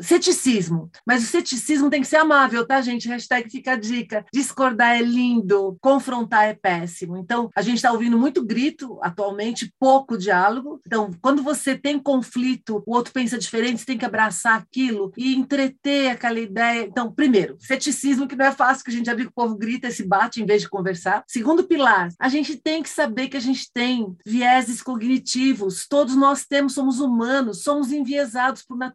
Ceticismo. Mas o ceticismo tem que ser amável, tá, gente? Hashtag fica a dica. Discordar é lindo, confrontar é péssimo. Então, a gente está ouvindo muito grito atualmente, pouco diálogo. Então, quando você tem conflito, o outro pensa diferente, você tem que abraçar aquilo e entreter aquela ideia. Então, primeiro, ceticismo, que não é fácil, que a gente já viu que o povo grita e se bate em vez de conversar. Segundo pilar, a gente tem que saber que a gente tem vieses cognitivos, todos nós temos, somos humanos, somos enviesados por natureza,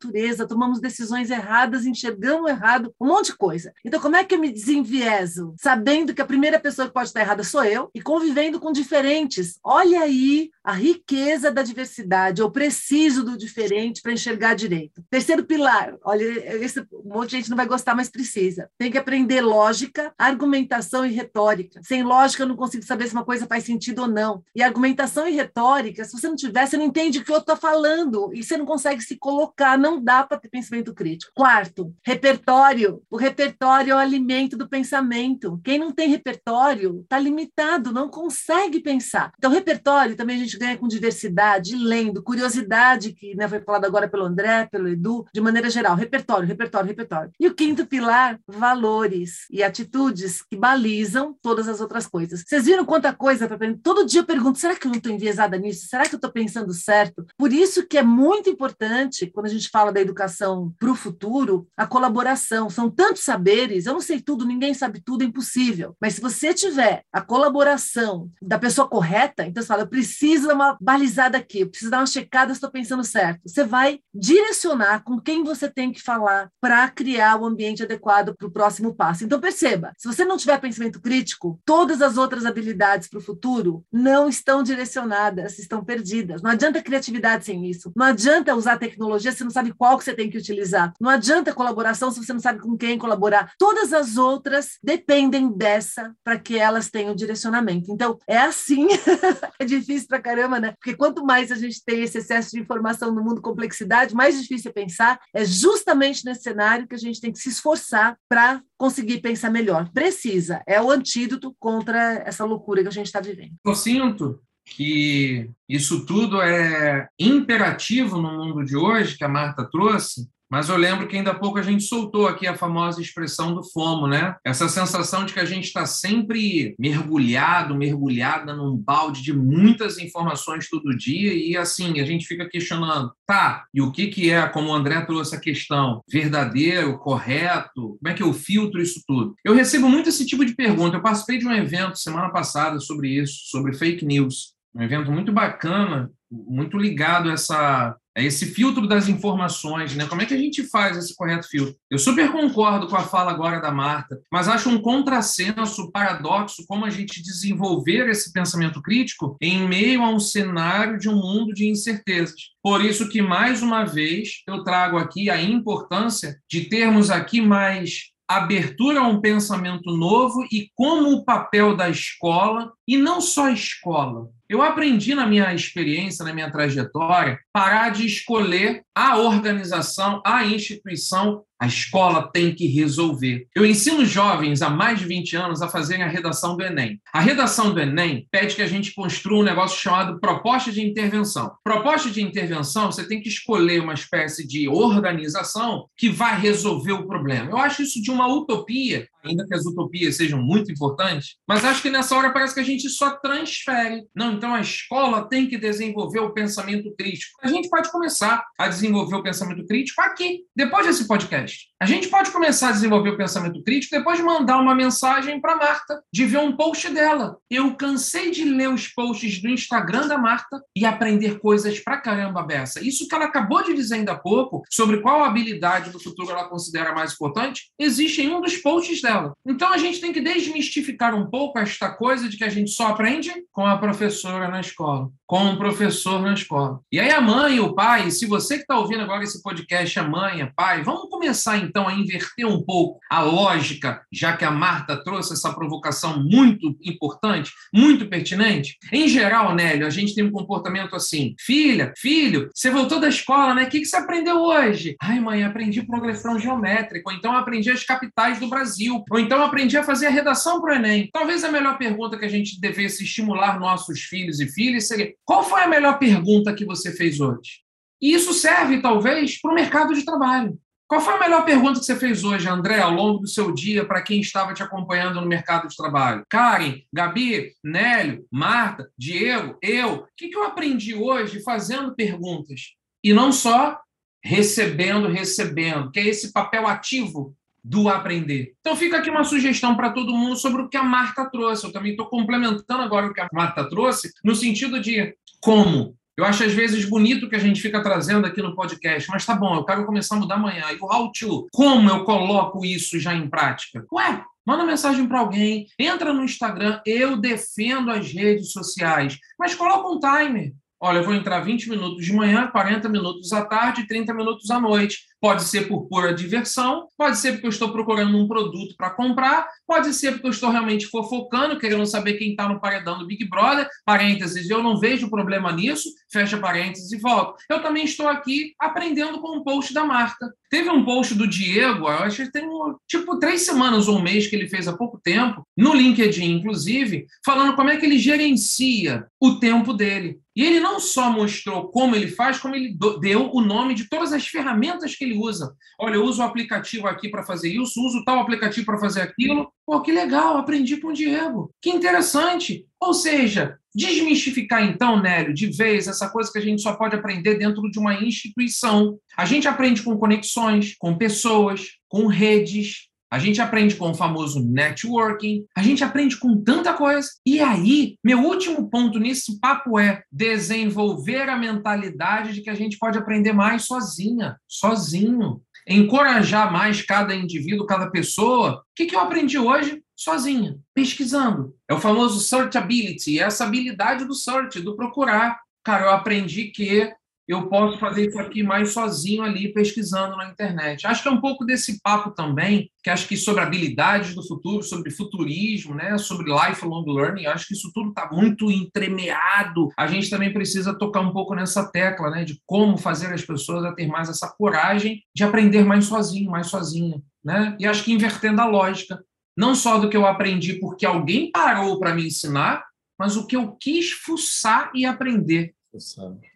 tomamos decisões erradas, enxergamos errado, um monte de coisa. Então, como é que eu me desenvieso? Sabendo que a primeira pessoa que pode estar errada sou eu e convivendo com diferentes. Olha aí a riqueza da diversidade. Eu preciso do diferente para enxergar direito. Terceiro pilar, olha, esse, um monte de gente não vai gostar, mas precisa. Tem que aprender lógica, argumentação e retórica. Sem lógica, eu não consigo saber se uma coisa faz sentido ou não. E argumentação e retórica, se você não tiver, você não entende o que eu estou falando e você não consegue se colocar. Não dá para ter pensamento crítico. Quarto, repertório. O repertório é o alimento do pensamento. Quem não tem repertório está limitado, não consegue pensar. Então, repertório também a gente ganha com diversidade, lendo, curiosidade, que né, foi falado agora pelo André, pelo Edu, de maneira geral. Repertório, repertório, repertório. E o quinto pilar, valores e atitudes que balizam todas as outras coisas. Vocês viram quanta coisa para aprender? Todo dia eu pergunto: será que eu não estou enviesada nisso? Será que eu estou pensando certo? Por isso que é muito importante, quando a gente fala da educação para o futuro, a colaboração. São tantos saberes, eu não sei tudo, ninguém sabe tudo, é impossível. Mas se você tiver a colaboração da pessoa correta, então você fala, eu preciso dar uma balizada aqui, eu preciso dar uma checada se estou pensando certo. Você vai direcionar com quem você tem que falar para criar o ambiente adequado para o próximo passo. Então perceba, se você não tiver pensamento crítico, todas as outras habilidades para o futuro não estão direcionadas, estão perdidas. Não adianta criatividade sem isso. Não adianta usar tecnologia se não sabe qual que você tem que utilizar. Não adianta colaboração se você não sabe com quem colaborar. Todas as outras dependem dessa para que elas tenham direcionamento. Então, é assim. é difícil pra caramba, né? Porque quanto mais a gente tem esse excesso de informação no mundo complexidade, mais difícil é pensar. É justamente nesse cenário que a gente tem que se esforçar para conseguir pensar melhor. Precisa. É o antídoto contra essa loucura que a gente está vivendo. Eu sinto que isso tudo é imperativo no mundo de hoje, que a Marta trouxe, mas eu lembro que ainda há pouco a gente soltou aqui a famosa expressão do FOMO, né? Essa sensação de que a gente está sempre mergulhado, mergulhada num balde de muitas informações todo dia e assim, a gente fica questionando, tá, e o que, que é, como o André trouxe a questão, verdadeiro, correto? Como é que eu filtro isso tudo? Eu recebo muito esse tipo de pergunta. Eu participei de um evento semana passada sobre isso, sobre fake news. Um evento muito bacana, muito ligado a essa É esse filtro das informações, né? Como é que a gente faz esse correto filtro? Eu super concordo com a fala agora da Marta, mas acho um contrassenso, paradoxo, como a gente desenvolver esse pensamento crítico em meio a um cenário de um mundo de incertezas. Por isso que, mais uma vez, eu trago aqui a importância de termos aqui mais abertura a um pensamento novo e como o papel da escola, e não só escola. Eu aprendi na minha experiência, na minha trajetória, parar de escolher a organização, a instituição a escola tem que resolver. Eu ensino jovens há mais de 20 anos a fazerem a redação do Enem. A redação do Enem pede que a gente construa um negócio chamado proposta de intervenção. Proposta de intervenção, você tem que escolher uma espécie de organização que vai resolver o problema. Eu acho isso de uma utopia, ainda que as utopias sejam muito importantes, mas acho que nessa hora parece que a gente só transfere. Não, então a escola tem que desenvolver o pensamento crítico. A gente pode começar a desenvolver o pensamento crítico aqui, depois desse podcast. A gente pode começar a desenvolver o pensamento crítico depois de mandar uma mensagem para Marta, de ver um post dela. Eu cansei de ler os posts do Instagram da Marta e aprender coisas pra caramba dessa. Isso que ela acabou de dizer ainda há pouco, sobre qual habilidade do futuro ela considera mais importante, existe em um dos posts dela. Então a gente tem que desmistificar um pouco esta coisa de que a gente só aprende com a professora na escola, com o professor na escola. E aí a mãe e o pai, se você que está ouvindo agora esse podcast, a mãe, a pai, vamos começar então a inverter um pouco a lógica, já que a Marta trouxe essa provocação muito importante, muito pertinente? Em geral, Nélio, a gente tem um comportamento assim: filha, filho, você voltou da escola, né? O que você aprendeu hoje? Ai, mãe, aprendi progressão geométrica, então aprendi as capitais do Brasil, ou então aprendi a fazer a redação para o Enem. Talvez a melhor pergunta que a gente devesse estimular nossos filhos e filhas seria: qual foi a melhor pergunta que você fez hoje? E isso serve, talvez, para o mercado de trabalho. Qual foi a melhor pergunta que você fez hoje, André, ao longo do seu dia, para quem estava te acompanhando no mercado de trabalho? Karen, Gabi, Nélio, Marta, Diego, eu. O que eu aprendi hoje fazendo perguntas? E não só recebendo, recebendo, que é esse papel ativo do aprender. Então fica aqui uma sugestão para todo mundo sobre o que a Marta trouxe. Eu também estou complementando agora o que a Marta trouxe, no sentido de como eu acho às vezes bonito que a gente fica trazendo aqui no podcast, mas tá bom, eu quero começar a mudar amanhã. E o how to? Como eu coloco isso já em prática? Ué, manda mensagem para alguém, entra no Instagram, eu defendo as redes sociais, mas coloca um timer. Olha, eu vou entrar 20 minutos de manhã, 40 minutos à tarde e 30 minutos à noite. Pode ser por pura diversão, pode ser porque eu estou procurando um produto para comprar, pode ser porque eu estou realmente fofocando, querendo saber quem está no paredão do Big Brother. Parênteses, eu não vejo problema nisso, fecha parênteses e volto. Eu também estou aqui aprendendo com um post da marca. Teve um post do Diego, eu acho que tem tipo três semanas ou um mês que ele fez há pouco tempo, no LinkedIn, inclusive, falando como é que ele gerencia o tempo dele. E ele não só mostrou como ele faz, como ele deu o nome de todas as ferramentas que ele usa. Olha, eu uso o aplicativo aqui para fazer isso, uso tal aplicativo para fazer aquilo. Pô, que legal, aprendi com o Diego. Que interessante. Ou seja, desmistificar então, Nélio, de vez essa coisa que a gente só pode aprender dentro de uma instituição. A gente aprende com conexões, com pessoas, com redes, a gente aprende com o famoso networking, a gente aprende com tanta coisa. E aí, meu último ponto nesse papo é desenvolver a mentalidade de que a gente pode aprender mais sozinha, sozinho. Encorajar mais cada indivíduo, cada pessoa. O que, que eu aprendi hoje? Sozinha, pesquisando. É o famoso searchability, é essa habilidade do search, do procurar. Cara, eu aprendi que eu posso fazer isso aqui mais sozinho ali, pesquisando na internet. Acho que é um pouco desse papo também, que acho que sobre habilidades do futuro, sobre futurismo, né, sobre lifelong learning, acho que isso tudo está muito entremeado. A gente também precisa tocar um pouco nessa tecla, né, de como fazer as pessoas a ter mais essa coragem de aprender mais sozinho, mais sozinha, né? E acho que invertendo a lógica, não só do que eu aprendi porque alguém parou para me ensinar, mas o que eu quis fuçar e aprender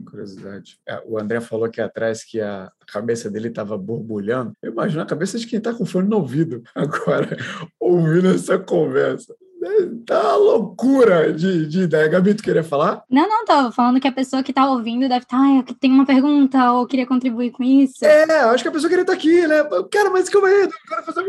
curiosidade. É, o André falou aqui atrás que a cabeça dele estava borbulhando. Eu imagino a cabeça de quem está com fone no ouvido agora, ouvindo essa conversa. Tá uma loucura de, de ideia. Gabi, tu queria falar? Não, não, tô falando que a pessoa que tá ouvindo deve estar, tá, ah, tem uma pergunta ou queria contribuir com isso. É, acho que a pessoa queria estar aqui, né? Cara, mas calma aí, eu quero fazer.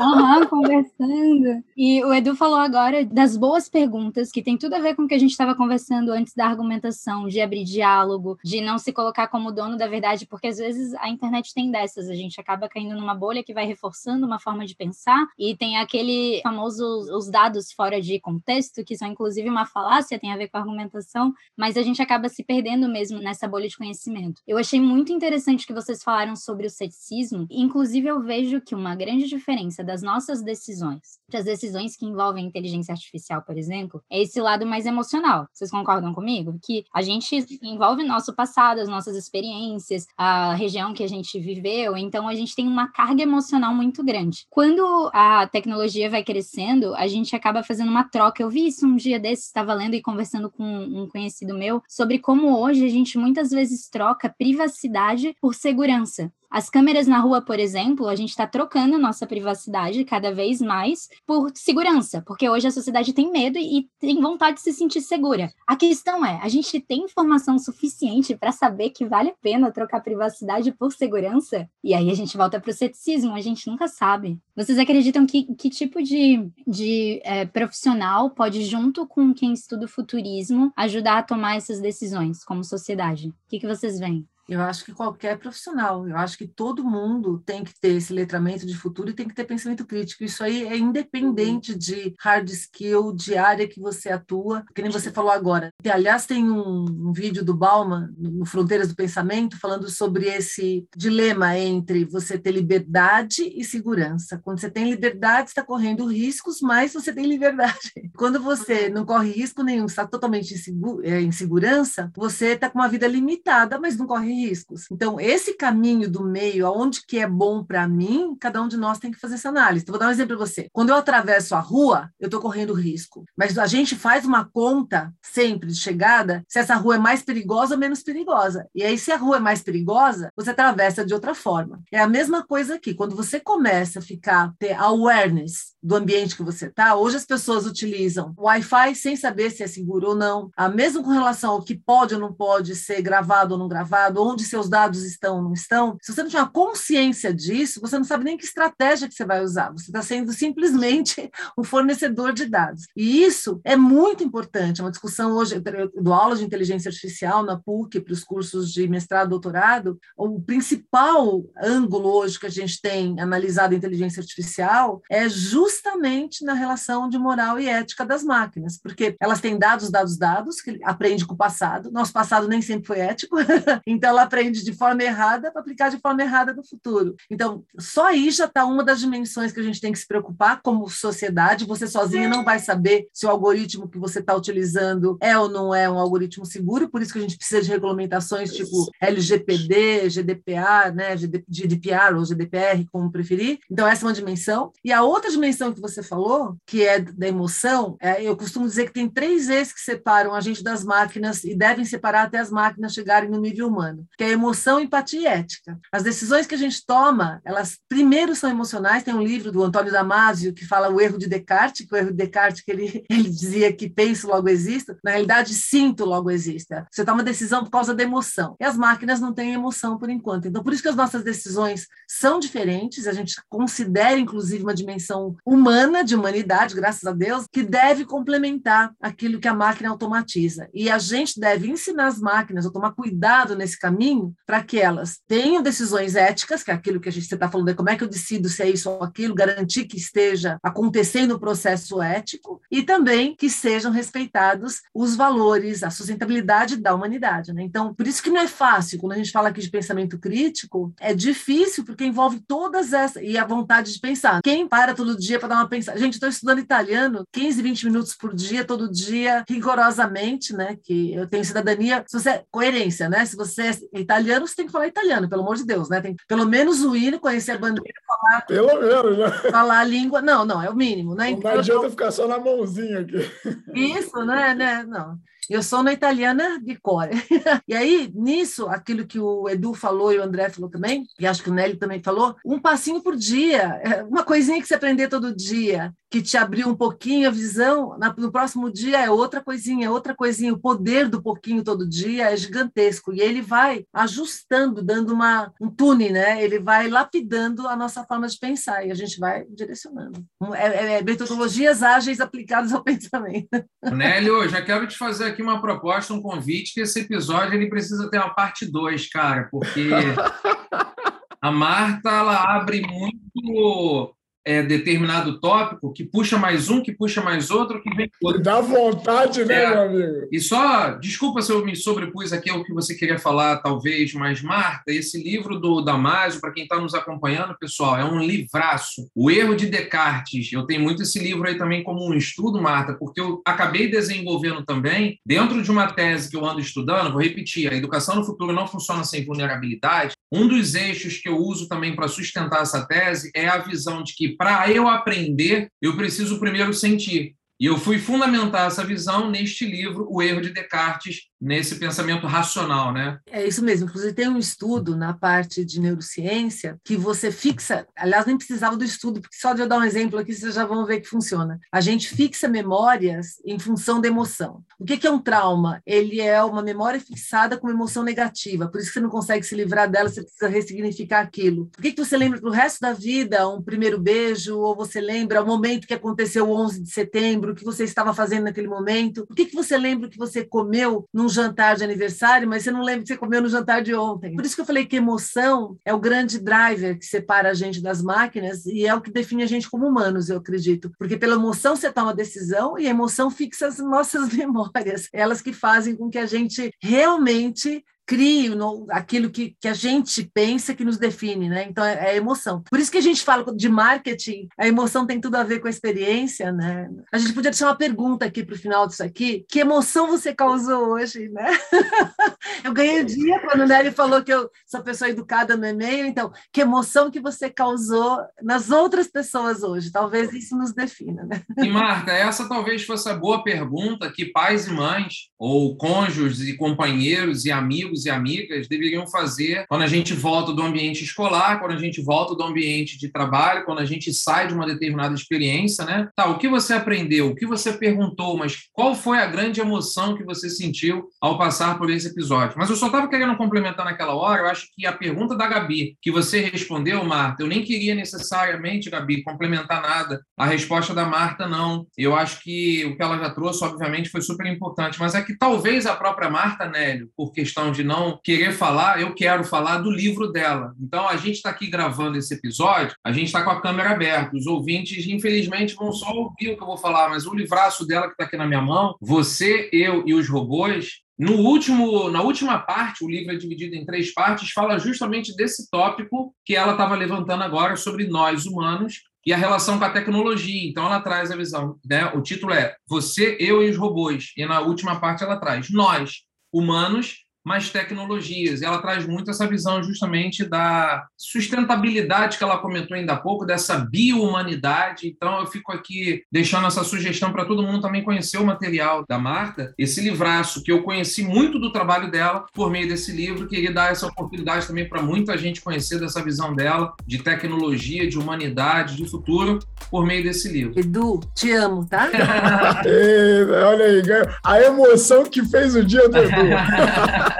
Aham, conversando. E o Edu falou agora das boas perguntas, que tem tudo a ver com o que a gente estava conversando antes da argumentação, de abrir diálogo, de não se colocar como dono da verdade, porque às vezes a internet tem dessas, a gente acaba caindo numa bolha que vai reforçando uma forma de pensar, e tem aquele famoso os dados fora de contexto, que são inclusive uma falácia, tem a ver com a argumentação, mas a gente acaba se perdendo mesmo nessa bolha de conhecimento. Eu achei muito interessante que vocês falaram sobre o ceticismo, inclusive eu vejo que uma grande diferença das nossas decisões, das decisões que envolvem inteligência artificial, por exemplo, é esse lado mais emocional. Vocês concordam comigo? Que a gente envolve nosso passado, as nossas experiências, a região que a gente viveu, então a gente tem uma carga emocional muito grande. Quando a tecnologia vai crescendo, a gente acaba fazendo uma troca. Eu vi isso um dia desses, estava lendo e conversando com um conhecido meu sobre como hoje a gente muitas vezes troca privacidade por segurança. As câmeras na rua, por exemplo, a gente está trocando nossa privacidade cada vez mais por segurança, porque hoje a sociedade tem medo e tem vontade de se sentir segura. A questão é, a gente tem informação suficiente para saber que vale a pena trocar privacidade por segurança? E aí a gente volta para o ceticismo, a gente nunca sabe. Vocês acreditam que que tipo de, de é, profissional pode, junto com quem estuda o futurismo, ajudar a tomar essas decisões como sociedade? O que, que vocês veem? Eu acho que qualquer profissional, eu acho que todo mundo tem que ter esse letramento de futuro e tem que ter pensamento crítico. Isso aí é independente de hard skill, de área que você atua, que nem você falou agora. Aliás, tem um, um, vídeo do Bauman, no Fronteiras do Pensamento, falando sobre esse dilema entre você ter liberdade e segurança. Quando você tem liberdade, está correndo riscos, mas você tem liberdade. Quando você não corre risco nenhum, está totalmente em é, segurança, você está com uma vida limitada, mas não corre riscos. Então, esse caminho do meio, aonde que é bom para mim, cada um de nós tem que fazer essa análise. Então, vou dar um exemplo para você. Quando eu atravesso a rua, eu estou correndo risco. Mas a gente faz uma conta sempre de chegada se essa rua é mais perigosa ou menos perigosa. E aí, se a rua é mais perigosa, você atravessa de outra forma. É a mesma coisa aqui. Quando você começa a ficar, ter awareness do ambiente que você está, hoje as pessoas utilizam Wi-Fi sem saber se é seguro ou não. A mesmo com relação ao que pode ou não pode ser gravado ou não gravado, onde seus dados estão não estão, se você não tiver consciência disso, você não sabe nem que estratégia que você vai usar. Você está sendo simplesmente um fornecedor de dados. E isso é muito importante. É uma discussão hoje, eu dou aula de inteligência artificial na PUC para os cursos de mestrado doutorado. O principal ângulo hoje que a gente tem analisado a inteligência artificial é justamente na relação de moral e ética das máquinas, porque elas têm dados, dados, dados, que aprende com o passado. Nosso passado nem sempre foi ético, então ela aprende de forma errada para aplicar de forma errada no futuro. Então, só aí já está uma das dimensões que a gente tem que se preocupar como sociedade. Você sozinha não vai saber se o algoritmo que você está utilizando é ou não é um algoritmo seguro, por isso que a gente precisa de regulamentações tipo LGPD, GDPR, né, GDPR ou GDPR, como preferir. Então, essa é uma dimensão. E a outra dimensão que você falou, que é da emoção, é, eu costumo dizer que tem três vezes que separam a gente das máquinas e devem separar até as máquinas chegarem no nível humano que é emoção, empatia e ética. As decisões que a gente toma, elas primeiro são emocionais. Tem um livro do Antônio Damasio que fala o erro de Descartes, que o erro de Descartes que ele, ele dizia que penso logo existo, na realidade sinto logo exista. Você toma decisão por causa da emoção. E as máquinas não têm emoção por enquanto. Então por isso que as nossas decisões são diferentes, a gente considera inclusive uma dimensão humana de humanidade, graças a Deus, que deve complementar aquilo que a máquina automatiza. E a gente deve ensinar as máquinas a tomar cuidado nesse caminho caminho para que elas tenham decisões éticas, que é aquilo que a gente está falando, é como é que eu decido se é isso ou aquilo, garantir que esteja acontecendo o processo ético e também que sejam respeitados os valores, a sustentabilidade da humanidade. Né? Então, por isso que não é fácil, quando a gente fala aqui de pensamento crítico, é difícil porque envolve todas essas, e a vontade de pensar. Quem para todo dia para dar uma pensada? Gente, estou estudando italiano 15, 20 minutos por dia, todo dia, rigorosamente, né? Que eu tenho cidadania, se você, coerência, né? Se você é italiano, você tem que falar italiano, pelo amor de Deus, né? Tem pelo menos o hino, conhecer a bandeira, falar. Pelo menos, né? Falar a língua. Não, não, é o mínimo, né? Não, então, adianta ficar só na mãozinha aqui. Isso, né? né? Não. Eu sou na italiana de cor. e aí, nisso, aquilo que o Edu falou e o André falou também, e acho que o Nelly também falou, um passinho por dia, é, uma coisinha que você aprender todo dia, que te abriu um pouquinho a visão, no próximo dia é outra coisinha, é outra coisinha. O poder do pouquinho todo dia é gigantesco. E ele vai ajustando, dando uma, um tune, né? Ele vai lapidando a nossa forma de pensar e a gente vai direcionando. É, é, é metodologias ágeis aplicadas ao pensamento. Nélio, já quero te fazer aqui uma proposta, um convite, que esse episódio ele precisa ter uma parte 2, cara, porque a Marta ela abre muito é, determinado tópico, que puxa mais um, que puxa mais outro, que vem outro. Dá vontade, né, é. meu amigo? E só, desculpa se eu me sobrepus aqui ao que você queria falar, talvez, mas, Marta, esse livro do Damásio, para quem está nos acompanhando, pessoal, é um livraço. O Erro de Descartes. Eu tenho muito esse livro aí também como um estudo, Marta, porque eu acabei desenvolvendo também, dentro de uma tese que eu ando estudando, vou repetir, a educação no futuro não funciona sem vulnerabilidade. Um dos eixos que eu uso também para sustentar essa tese é a visão de que para eu aprender, eu preciso primeiro sentir. E eu fui fundamentar essa visão neste livro, O Erro de Descartes, nesse pensamento racional, né? É isso mesmo. Inclusive, tem um estudo na parte de neurociência que você fixa. Aliás, nem precisava do estudo, porque só de eu dar um exemplo aqui vocês já vão ver que funciona. A gente fixa memórias em função da emoção. O que é um trauma? Ele é uma memória fixada com uma emoção negativa, por isso que você não consegue se livrar dela, você precisa ressignificar aquilo. Por que, você lembra para o resto da vida um primeiro beijo, ou você lembra o momento que aconteceu o 11 de setembro? o que você estava fazendo naquele momento? O que você lembra que você comeu num jantar de aniversário, mas você não lembra que você comeu no jantar de ontem? Por isso que eu falei que emoção é o grande driver que separa a gente das máquinas e é o que define a gente como humanos, eu acredito. Porque pela emoção você toma decisão e a emoção fixa as nossas memórias, elas que fazem com que a gente realmente crie no, aquilo que, que a gente pensa que nos define, né? Então é, é, emoção. Por isso que a gente fala de marketing, a emoção tem tudo a ver com a experiência, né? A gente podia deixar uma pergunta aqui para o final disso aqui: que emoção você causou hoje, né? eu ganhei o dia quando o Nelly falou que eu sou pessoa educada no e-mail, então que emoção que você causou nas outras pessoas hoje? Talvez isso nos defina, né? E Marta, essa talvez fosse a boa pergunta que pais e mães, ou cônjuges e companheiros e amigos amigos e amigas deveriam fazer quando a gente volta do ambiente escolar, quando a gente volta do ambiente de trabalho, quando a gente sai de uma determinada experiência, né? Tá, o que você aprendeu, o que você perguntou, mas qual foi a grande emoção que você sentiu ao passar por esse episódio? Mas eu só estava querendo complementar naquela hora, eu acho que a pergunta da Gabi, que você respondeu, Marta, eu nem queria necessariamente, Gabi, complementar nada. A resposta da Marta, não. Eu acho que o que ela já trouxe, obviamente, foi super importante, mas é que talvez a própria Marta, Nélio, por questão de não querer falar, eu quero falar do livro dela. Então, a gente está aqui gravando esse episódio, a gente está com a câmera aberta. Os ouvintes, infelizmente, vão só ouvir o que eu vou falar, mas o livraço dela que está aqui na minha mão, Você, Eu e os Robôs, no último, na última parte, o livro é dividido em três partes, fala justamente desse tópico que ela estava levantando agora sobre nós humanos e a relação com a tecnologia. Então ela traz a visão, né? O título é Você, eu e os robôs. E na última parte ela traz nós, humanos mais tecnologias. E ela traz muito essa visão justamente da sustentabilidade que ela comentou ainda há pouco, dessa bio-humanidade. Então, eu fico aqui deixando essa sugestão para todo mundo também conhecer o material da Marta, esse livraço que eu conheci muito do trabalho dela por meio desse livro, queria dar essa oportunidade também para muita gente conhecer dessa visão dela de tecnologia, de humanidade, de futuro, por meio desse livro. Edu, te amo, tá? Ei, olha aí, a emoção que fez o dia do Edu.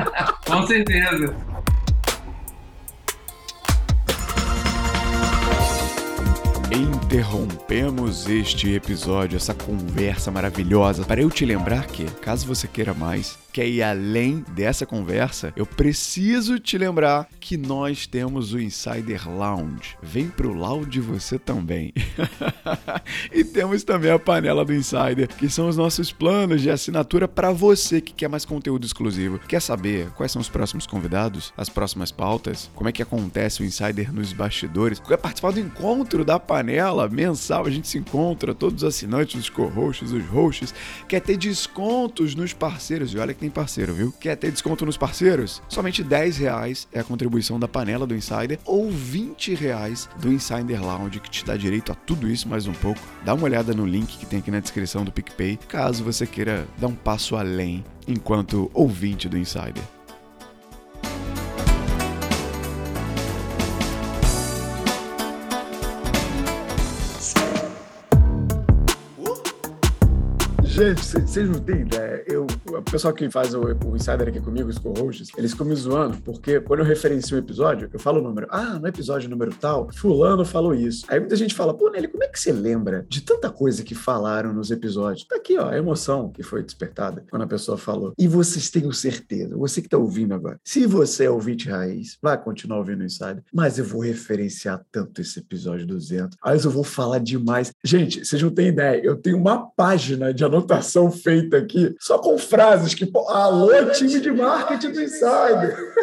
Com certeza. Interrompemos este episódio, essa conversa maravilhosa, para eu te lembrar que, caso você queira mais, quer ir além dessa conversa, eu preciso te lembrar que nós temos o Insider Lounge. Vem pro Lounge você também. e temos também a panela do Insider, que são os nossos planos de assinatura para você que quer mais conteúdo exclusivo. Quer saber quais são os próximos convidados, as próximas pautas, como é que acontece o Insider nos bastidores? Quer participar do encontro da panela mensal? A gente se encontra, todos os assinantes, os co-hosts, os hosts. Quer ter descontos nos parceiros? E olha tem parceiro, viu? Quer ter desconto nos parceiros? Somente 10 reais é a contribuição da panela do Insider ou 20 reais do Insider Lounge, que te dá direito a tudo isso mais um pouco. Dá uma olhada no link que tem aqui na descrição do PicPay, caso você queira dar um passo além enquanto ouvinte do Insider. Gente, vocês não têm ideia. Eu, o pessoal que faz o, o Insider aqui comigo, os co-hosts, eles ficam me zoando, porque quando eu referencio um episódio, eu falo o número. Ah, no episódio número tal, fulano falou isso. Aí muita gente fala, pô, Nelly, como é que você lembra de tanta coisa que falaram nos episódios? Tá aqui, ó, a emoção que foi despertada quando a pessoa falou. E vocês tenham certeza, você que tá ouvindo agora, se você é ouvinte raiz, vai continuar ouvindo o Insider, mas eu vou referenciar tanto esse episódio 200. Aí eu vou falar demais. Gente, vocês não têm ideia, eu tenho uma página de anotação feita aqui, só com frases que. Alô, time de marketing do Insider!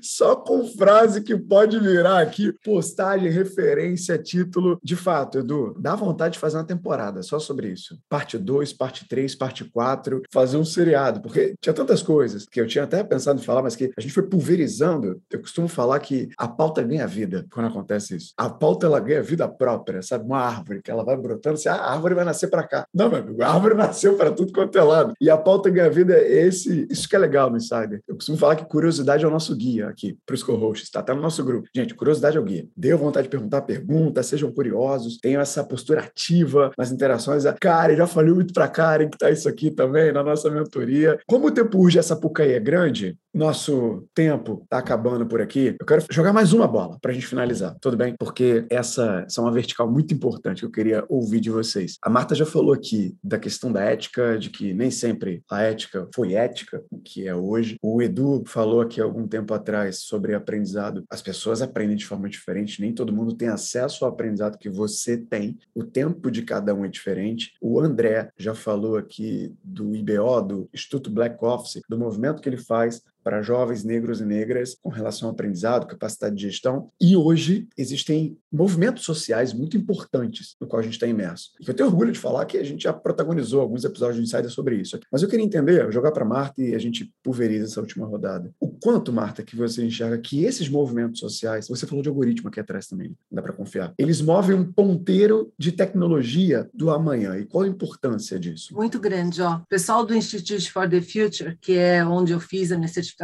Só com frase que pode virar aqui postagem, referência, título. De fato, Edu, dá vontade de fazer uma temporada só sobre isso. Parte 2, parte 3, parte 4, fazer um seriado, porque tinha tantas coisas que eu tinha até pensado em falar, mas que a gente foi pulverizando. Eu costumo falar que a pauta ganha vida quando acontece isso. A pauta ela ganha vida própria, sabe? Uma árvore que ela vai brotando, assim, a árvore vai nascer para cá. Não, meu amigo, a árvore nasceu para tudo quanto é lado. E a pauta ganha vida é esse, isso que é legal no Insider. Eu costumo falar que curiosidade é o nosso guia aqui para os co-hosts, tá? Tá no nosso grupo. Gente, curiosidade é o guia. Dê vontade de perguntar perguntas, sejam curiosos, tenham essa postura ativa nas interações. A Karen, já falei muito para Karen que tá isso aqui também na nossa mentoria. Como o tempo urge essa pucaí é grande, nosso tempo tá acabando por aqui. Eu quero jogar mais uma bola para a gente finalizar, tudo bem? Porque essa, essa é uma vertical muito importante que eu queria ouvir de vocês. A Marta já falou aqui da questão da ética, de que nem sempre a ética foi ética, o que é hoje. O Edu falou aqui algum tempo atrás sobre aprendizado. As pessoas aprendem de forma diferente, nem todo mundo tem acesso ao aprendizado que você tem. O tempo de cada um é diferente. O André já falou aqui do IBO, do Instituto Black Office, do movimento que ele faz para jovens negros e negras com relação ao aprendizado, capacidade de gestão. E hoje existem movimentos sociais muito importantes no qual a gente está imerso. E eu tenho orgulho de falar que a gente já protagonizou alguns episódios de Insider sobre isso. Mas eu queria entender, jogar para Marta e a gente pulveriza essa última rodada. O quanto, Marta, que você enxerga que esses movimentos sociais, você falou de algoritmo aqui atrás também, dá para confiar, eles movem um ponteiro de tecnologia do amanhã. E qual a importância disso? Muito grande, ó. O pessoal do Institute for the Future, que é onde eu fiz a minha certificação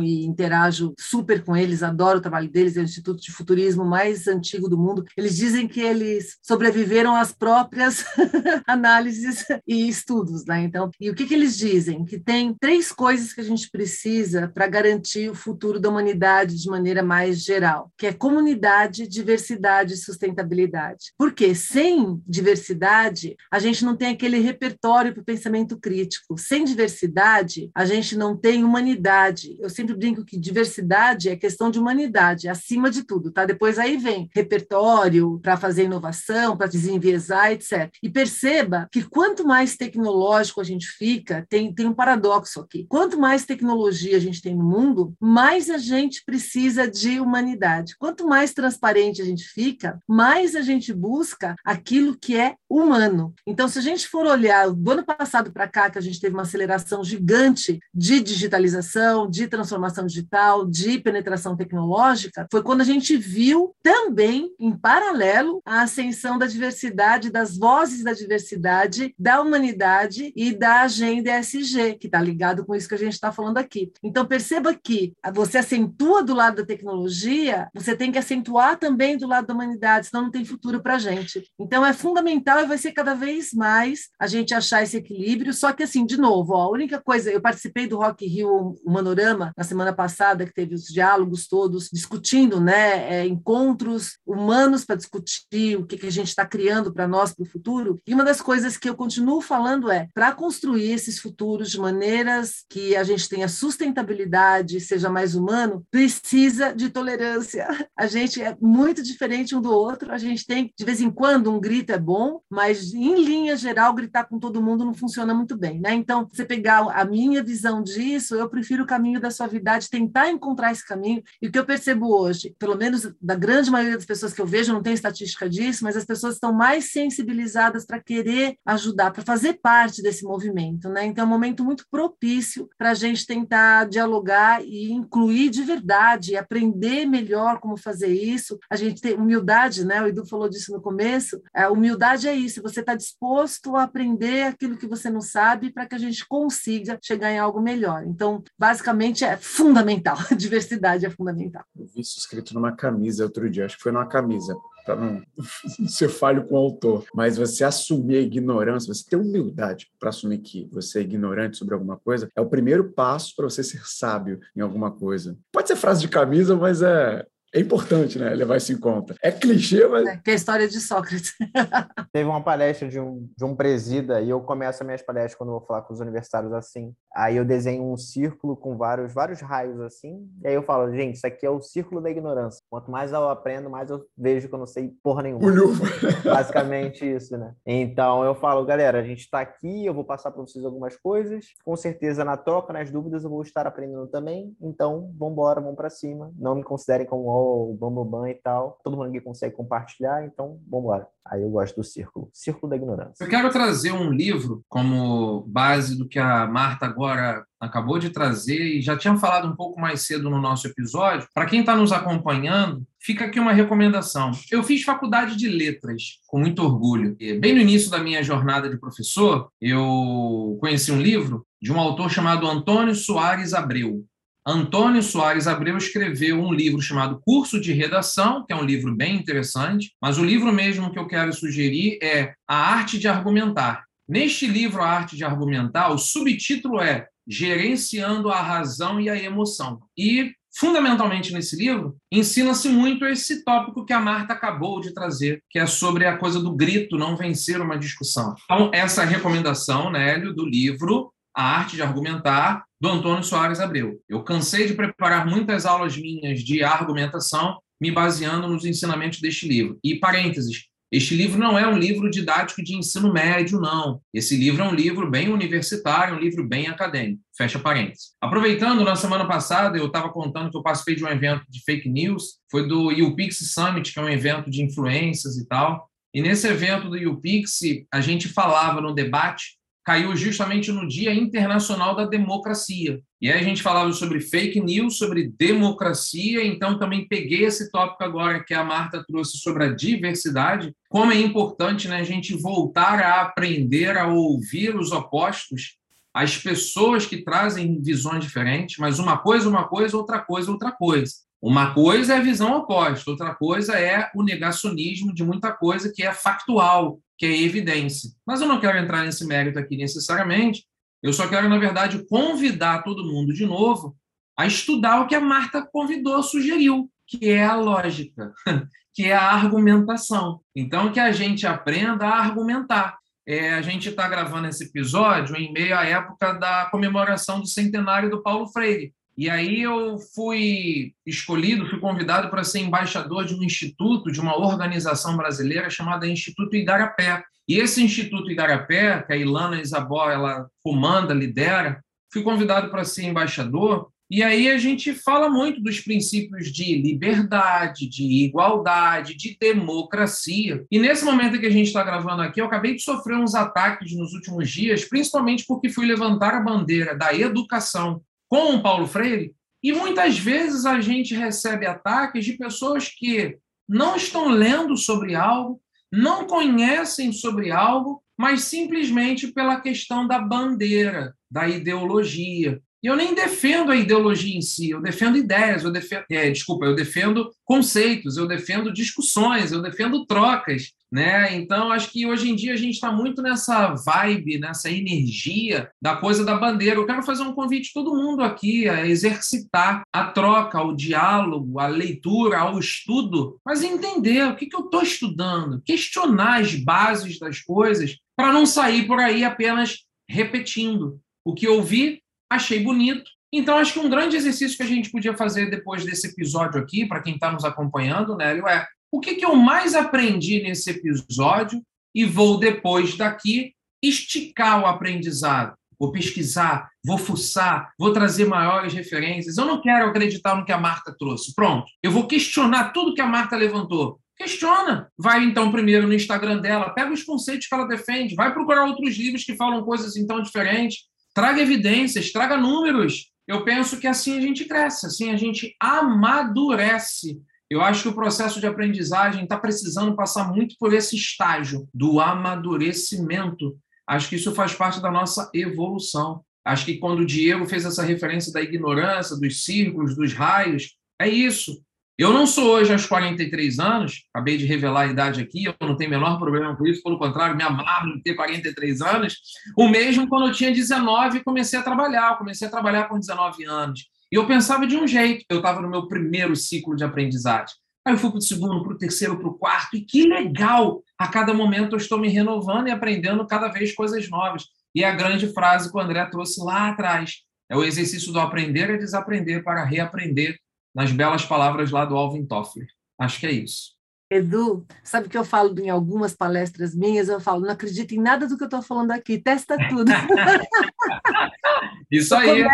e interajo super com eles, adoro o trabalho deles, é o Instituto de Futurismo mais antigo do mundo. Eles dizem que eles sobreviveram às próprias análises e estudos, né? Então, e o que, que eles dizem? Que tem três coisas que a gente precisa para garantir o futuro da humanidade de maneira mais geral, que é comunidade, diversidade e sustentabilidade. Porque sem diversidade, a gente não tem aquele repertório para o pensamento crítico. Sem diversidade, a gente não tem humanidade eu sempre brinco que diversidade é questão de humanidade, acima de tudo, tá? Depois aí vem repertório para fazer inovação, para desenviesar, etc. E perceba que quanto mais tecnológico a gente fica, tem, tem um paradoxo aqui. Quanto mais tecnologia a gente tem no mundo, mais a gente precisa de humanidade. Quanto mais transparente a gente fica, mais a gente busca aquilo que é humano. Então, se a gente for olhar do ano passado para cá, que a gente teve uma aceleração gigante de digitalização, de transformação digital, de penetração tecnológica, foi quando a gente viu também, em paralelo, a ascensão da diversidade, das vozes da diversidade, da humanidade e da agenda ESG, que está ligado com isso que a gente está falando aqui. Então, perceba que você acentua do lado da tecnologia, você tem que acentuar também do lado da humanidade, senão não tem futuro para a gente. Então, é fundamental e vai ser cada vez mais a gente achar esse equilíbrio. Só que, assim, de novo, ó, a única coisa, eu participei do Rock Rio Humano Panorama, na semana passada, que teve os diálogos todos discutindo, né, é, encontros humanos para discutir o que, que a gente está criando para nós para o futuro. E uma das coisas que eu continuo falando é para construir esses futuros de maneiras que a gente tenha sustentabilidade, seja mais humano, precisa de tolerância. A gente é muito diferente um do outro, a gente tem, de vez em quando, um grito é bom, mas em linha geral, gritar com todo mundo não funciona muito bem, né? Então, você pegar a minha visão disso, eu prefiro caminho da suavidade, tentar encontrar esse caminho. E o que eu percebo hoje, pelo menos da grande maioria das pessoas que eu vejo, não tem estatística disso, mas as pessoas estão mais sensibilizadas para querer ajudar, para fazer parte desse movimento, né? Então, é um momento muito propício para a gente tentar dialogar e incluir de verdade, aprender melhor como fazer isso. A gente tem humildade, né? O Edu falou disso no começo. A humildade é isso, você está disposto a aprender aquilo que você não sabe para que a gente consiga chegar em algo melhor. Então, basicamente, é fundamental. A diversidade é fundamental. Eu vi isso escrito numa camisa outro dia, acho que foi numa camisa para não ser falho com o autor, mas você assumir a ignorância, você ter humildade para assumir que você é ignorante sobre alguma coisa, é o primeiro passo para você ser sábio em alguma coisa. Pode ser frase de camisa, mas é, é importante, né? Levar isso em conta. É clichê, mas. É, que é a história de Sócrates. Teve uma palestra de um, de um presida, e eu começo as minhas palestras quando eu vou falar com os universitários assim. Aí eu desenho um círculo com vários, vários raios assim. E aí eu falo, gente, isso aqui é o círculo da ignorância. Quanto mais eu aprendo, mais eu vejo que eu não sei porra nenhuma. Basicamente isso, né? Então eu falo, galera, a gente está aqui, eu vou passar para vocês algumas coisas. Com certeza, na troca, nas dúvidas, eu vou estar aprendendo também. Então, vamos embora, vamos para cima. Não me considerem como o Bambambam e tal. Todo mundo aqui consegue compartilhar, então vamos embora. Aí eu gosto do círculo. Círculo da ignorância. Eu quero trazer um livro como base do que a Marta agora acabou de trazer e já tinha falado um pouco mais cedo no nosso episódio. Para quem está nos acompanhando, fica aqui uma recomendação. Eu fiz faculdade de letras com muito orgulho. Bem no início da minha jornada de professor, eu conheci um livro de um autor chamado Antônio Soares Abreu. Antônio Soares Abreu escreveu um livro chamado Curso de Redação, que é um livro bem interessante, mas o livro mesmo que eu quero sugerir é A Arte de Argumentar. Neste livro, A Arte de Argumentar, o subtítulo é Gerenciando a Razão e a Emoção. E, fundamentalmente, nesse livro, ensina-se muito esse tópico que a Marta acabou de trazer, que é sobre a coisa do grito não vencer uma discussão. Então, essa recomendação, Nélio, do livro A Arte de Argumentar, do Antônio Soares Abreu. Eu cansei de preparar muitas aulas minhas de argumentação me baseando nos ensinamentos deste livro. E parênteses, este livro não é um livro didático de ensino médio, não. Esse livro é um livro bem universitário, um livro bem acadêmico. Fecha parênteses. Aproveitando, na semana passada eu estava contando que eu participei de um evento de fake news, foi do UPix Summit, que é um evento de influências e tal. E nesse evento do UPix, a gente falava no debate caiu justamente no Dia Internacional da Democracia. E aí a gente falava sobre fake news, sobre democracia, então também peguei esse tópico agora que a Marta trouxe sobre a diversidade, como é importante né, a gente voltar a aprender a ouvir os opostos, as pessoas que trazem visões diferentes, mas uma coisa, uma coisa, outra coisa, outra coisa. Uma coisa é a visão oposta, outra coisa é o negacionismo de muita coisa que é factual, que é evidência. Mas eu não quero entrar nesse mérito aqui necessariamente, eu só quero, na verdade, convidar todo mundo de novo a estudar o que a Marta convidou, sugeriu, que é a lógica, que é a argumentação. Então, que a gente aprenda a argumentar. É, a gente está gravando esse episódio em meio à época da comemoração do centenário do Paulo Freire. E aí eu fui escolhido, fui convidado para ser embaixador de um instituto, de uma organização brasileira chamada Instituto Igarapé. E esse Instituto Igarapé, que a Ilana Isabó ela comanda, lidera, fui convidado para ser embaixador. E aí a gente fala muito dos princípios de liberdade, de igualdade, de democracia. E nesse momento que a gente está gravando aqui, eu acabei de sofrer uns ataques nos últimos dias, principalmente porque fui levantar a bandeira da educação com o Paulo Freire, e muitas vezes a gente recebe ataques de pessoas que não estão lendo sobre algo, não conhecem sobre algo, mas simplesmente pela questão da bandeira, da ideologia. Eu nem defendo a ideologia em si, eu defendo ideias, eu defendo, é, desculpa, eu defendo conceitos, eu defendo discussões, eu defendo trocas, né? Então acho que hoje em dia a gente está muito nessa vibe, nessa energia da coisa da bandeira. Eu quero fazer um convite a todo mundo aqui a exercitar a troca, o diálogo, a leitura, ao estudo, mas entender o que, que eu estou estudando, questionar as bases das coisas para não sair por aí apenas repetindo o que ouvi achei bonito, Então, acho que um grande exercício que a gente podia fazer depois desse episódio aqui, para quem está nos acompanhando, Nélio, é o que, que eu mais aprendi nesse episódio e vou, depois daqui, esticar o aprendizado. Vou pesquisar, vou fuçar, vou trazer maiores referências. Eu não quero acreditar no que a Marta trouxe. Pronto. Eu vou questionar tudo que a Marta levantou. Questiona. Vai então primeiro no Instagram dela, pega os conceitos que ela defende, vai procurar outros livros que falam coisas então diferentes, traga evidências, traga números. Eu penso que assim a gente cresce, assim a gente amadurece. Eu acho que o processo de aprendizagem está precisando passar muito por esse estágio do amadurecimento. Acho que isso faz parte da nossa evolução. Acho que quando o Diego fez essa referência da ignorância, dos círculos, dos raios, é isso. Eu não sou hoje aos 43 anos, acabei de revelar a idade aqui, eu não tenho o menor problema com isso, pelo contrário, me amarro em ter 43 anos. O mesmo quando eu tinha 19 e comecei a trabalhar, eu comecei a trabalhar com 19 anos. E eu pensava de um jeito, eu estava no meu primeiro ciclo de aprendizagem. Aí eu fui para o segundo, para o terceiro, para o quarto, e que legal! A cada momento eu estou me renovando e aprendendo cada vez coisas novas. E a grande frase que o André trouxe lá atrás é o exercício do aprender e desaprender para reaprender nas belas palavras lá do Alvin Toffler. Acho que é isso. Edu, sabe que eu falo em algumas palestras minhas, eu falo, não acredito em nada do que eu estou falando aqui, testa tudo. Isso aí.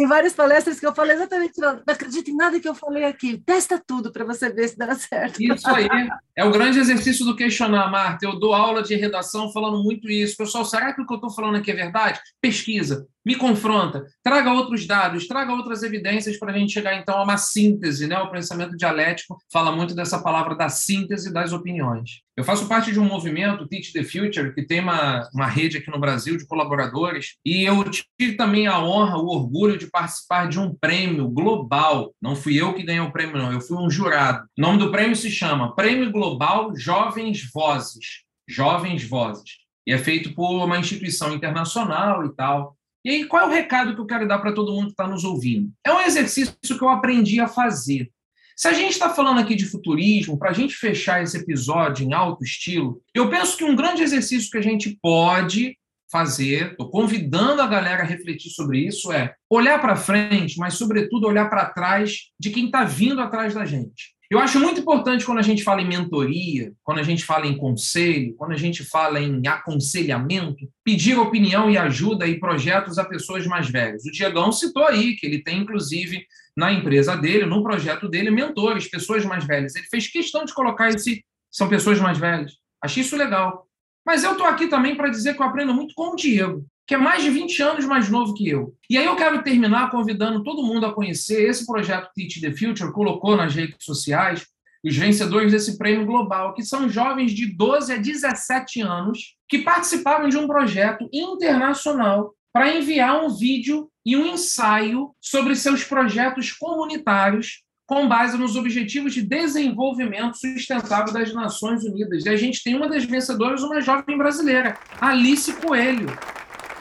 Tem várias palestras que eu falo exatamente, não acredito em nada que eu falei aqui, testa tudo para você ver se dá certo. Isso aí. É o grande exercício do questionar, Marta. Eu dou aula de redação falando muito isso. Pessoal, será que o que eu estou falando aqui é verdade? Pesquisa, me confronta, traga outros dados, traga outras evidências para a gente chegar então a uma síntese, né? O pensamento dialético fala muito dessa palavra da síntese das opiniões. Eu faço parte de um movimento, Teach the Future, que tem uma, uma rede aqui no Brasil de colaboradores, e eu tive também a honra, o orgulho de participar de um prêmio global. Não fui eu que ganhei o prêmio, não, eu fui um jurado. O nome do prêmio se chama Prêmio Global Jovens Vozes. Jovens Vozes. E é feito por uma instituição internacional e tal. E aí, qual é o recado que eu quero dar para todo mundo que está nos ouvindo? É um exercício que eu aprendi a fazer. Se a gente está falando aqui de futurismo, para a gente fechar esse episódio em alto estilo, eu penso que um grande exercício que a gente pode fazer, estou convidando a galera a refletir sobre isso, é olhar para frente, mas, sobretudo, olhar para trás de quem está vindo atrás da gente. Eu acho muito importante quando a gente fala em mentoria, quando a gente fala em conselho, quando a gente fala em aconselhamento, pedir opinião e ajuda e projetos a pessoas mais velhas. O Tiagão citou aí que ele tem, inclusive, na empresa dele, no projeto dele, mentores, pessoas mais velhas. Ele fez questão de colocar esse são pessoas mais velhas. Achei isso legal. Mas eu estou aqui também para dizer que eu aprendo muito com o Diego que é mais de 20 anos mais novo que eu. E aí eu quero terminar convidando todo mundo a conhecer esse projeto Teach the Future, colocou nas redes sociais os vencedores desse prêmio global, que são jovens de 12 a 17 anos que participaram de um projeto internacional para enviar um vídeo e um ensaio sobre seus projetos comunitários com base nos Objetivos de Desenvolvimento Sustentável das Nações Unidas. E a gente tem uma das vencedoras, uma jovem brasileira, Alice Coelho.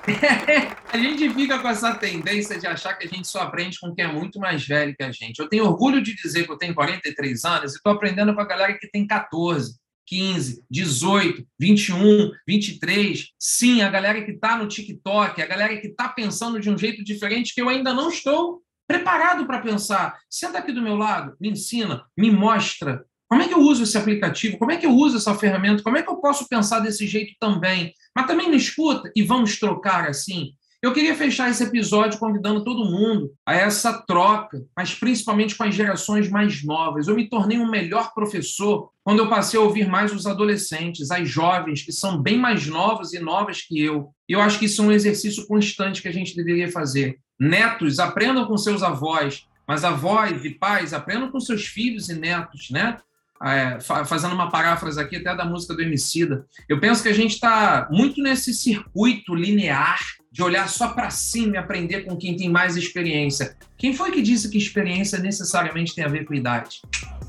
a gente fica com essa tendência de achar que a gente só aprende com quem é muito mais velho que a gente. Eu tenho orgulho de dizer que eu tenho 43 anos e estou aprendendo com a galera que tem 14, 15, 18, 21, 23. Sim, a galera que está no TikTok, a galera que está pensando de um jeito diferente que eu ainda não estou preparado para pensar. Senta aqui do meu lado, me ensina, me mostra, como é que eu uso esse aplicativo? Como é que eu uso essa ferramenta? Como é que eu posso pensar desse jeito também? Mas também me escuta e vamos trocar assim. Eu queria fechar esse episódio convidando todo mundo a essa troca, mas principalmente com as gerações mais novas. Eu me tornei um melhor professor quando eu passei a ouvir mais os adolescentes, as jovens, que são bem mais novos e novas que eu. Eu acho que isso é um exercício constante que a gente deveria fazer. Netos, aprendam com seus avós, mas avós e pais aprendam com seus filhos e netos, né? É, fazendo uma paráfrase aqui até da música do Emicida, eu penso que a gente está muito nesse circuito linear de olhar só para cima e aprender com quem tem mais experiência. Quem foi que disse que experiência necessariamente tem a ver com idade?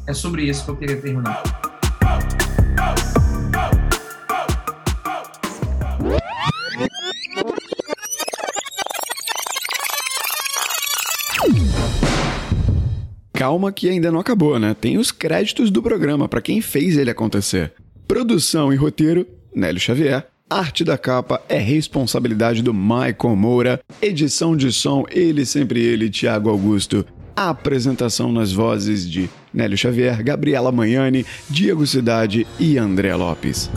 É sobre isso que eu queria terminar. Calma que ainda não acabou, né? Tem os créditos do programa para quem fez ele acontecer. Produção e roteiro, Nélio Xavier. arte da capa é responsabilidade do Michael Moura, edição de som, ele sempre ele, Tiago Augusto. A apresentação nas vozes de Nélio Xavier, Gabriela Manhani, Diego Cidade e André Lopes.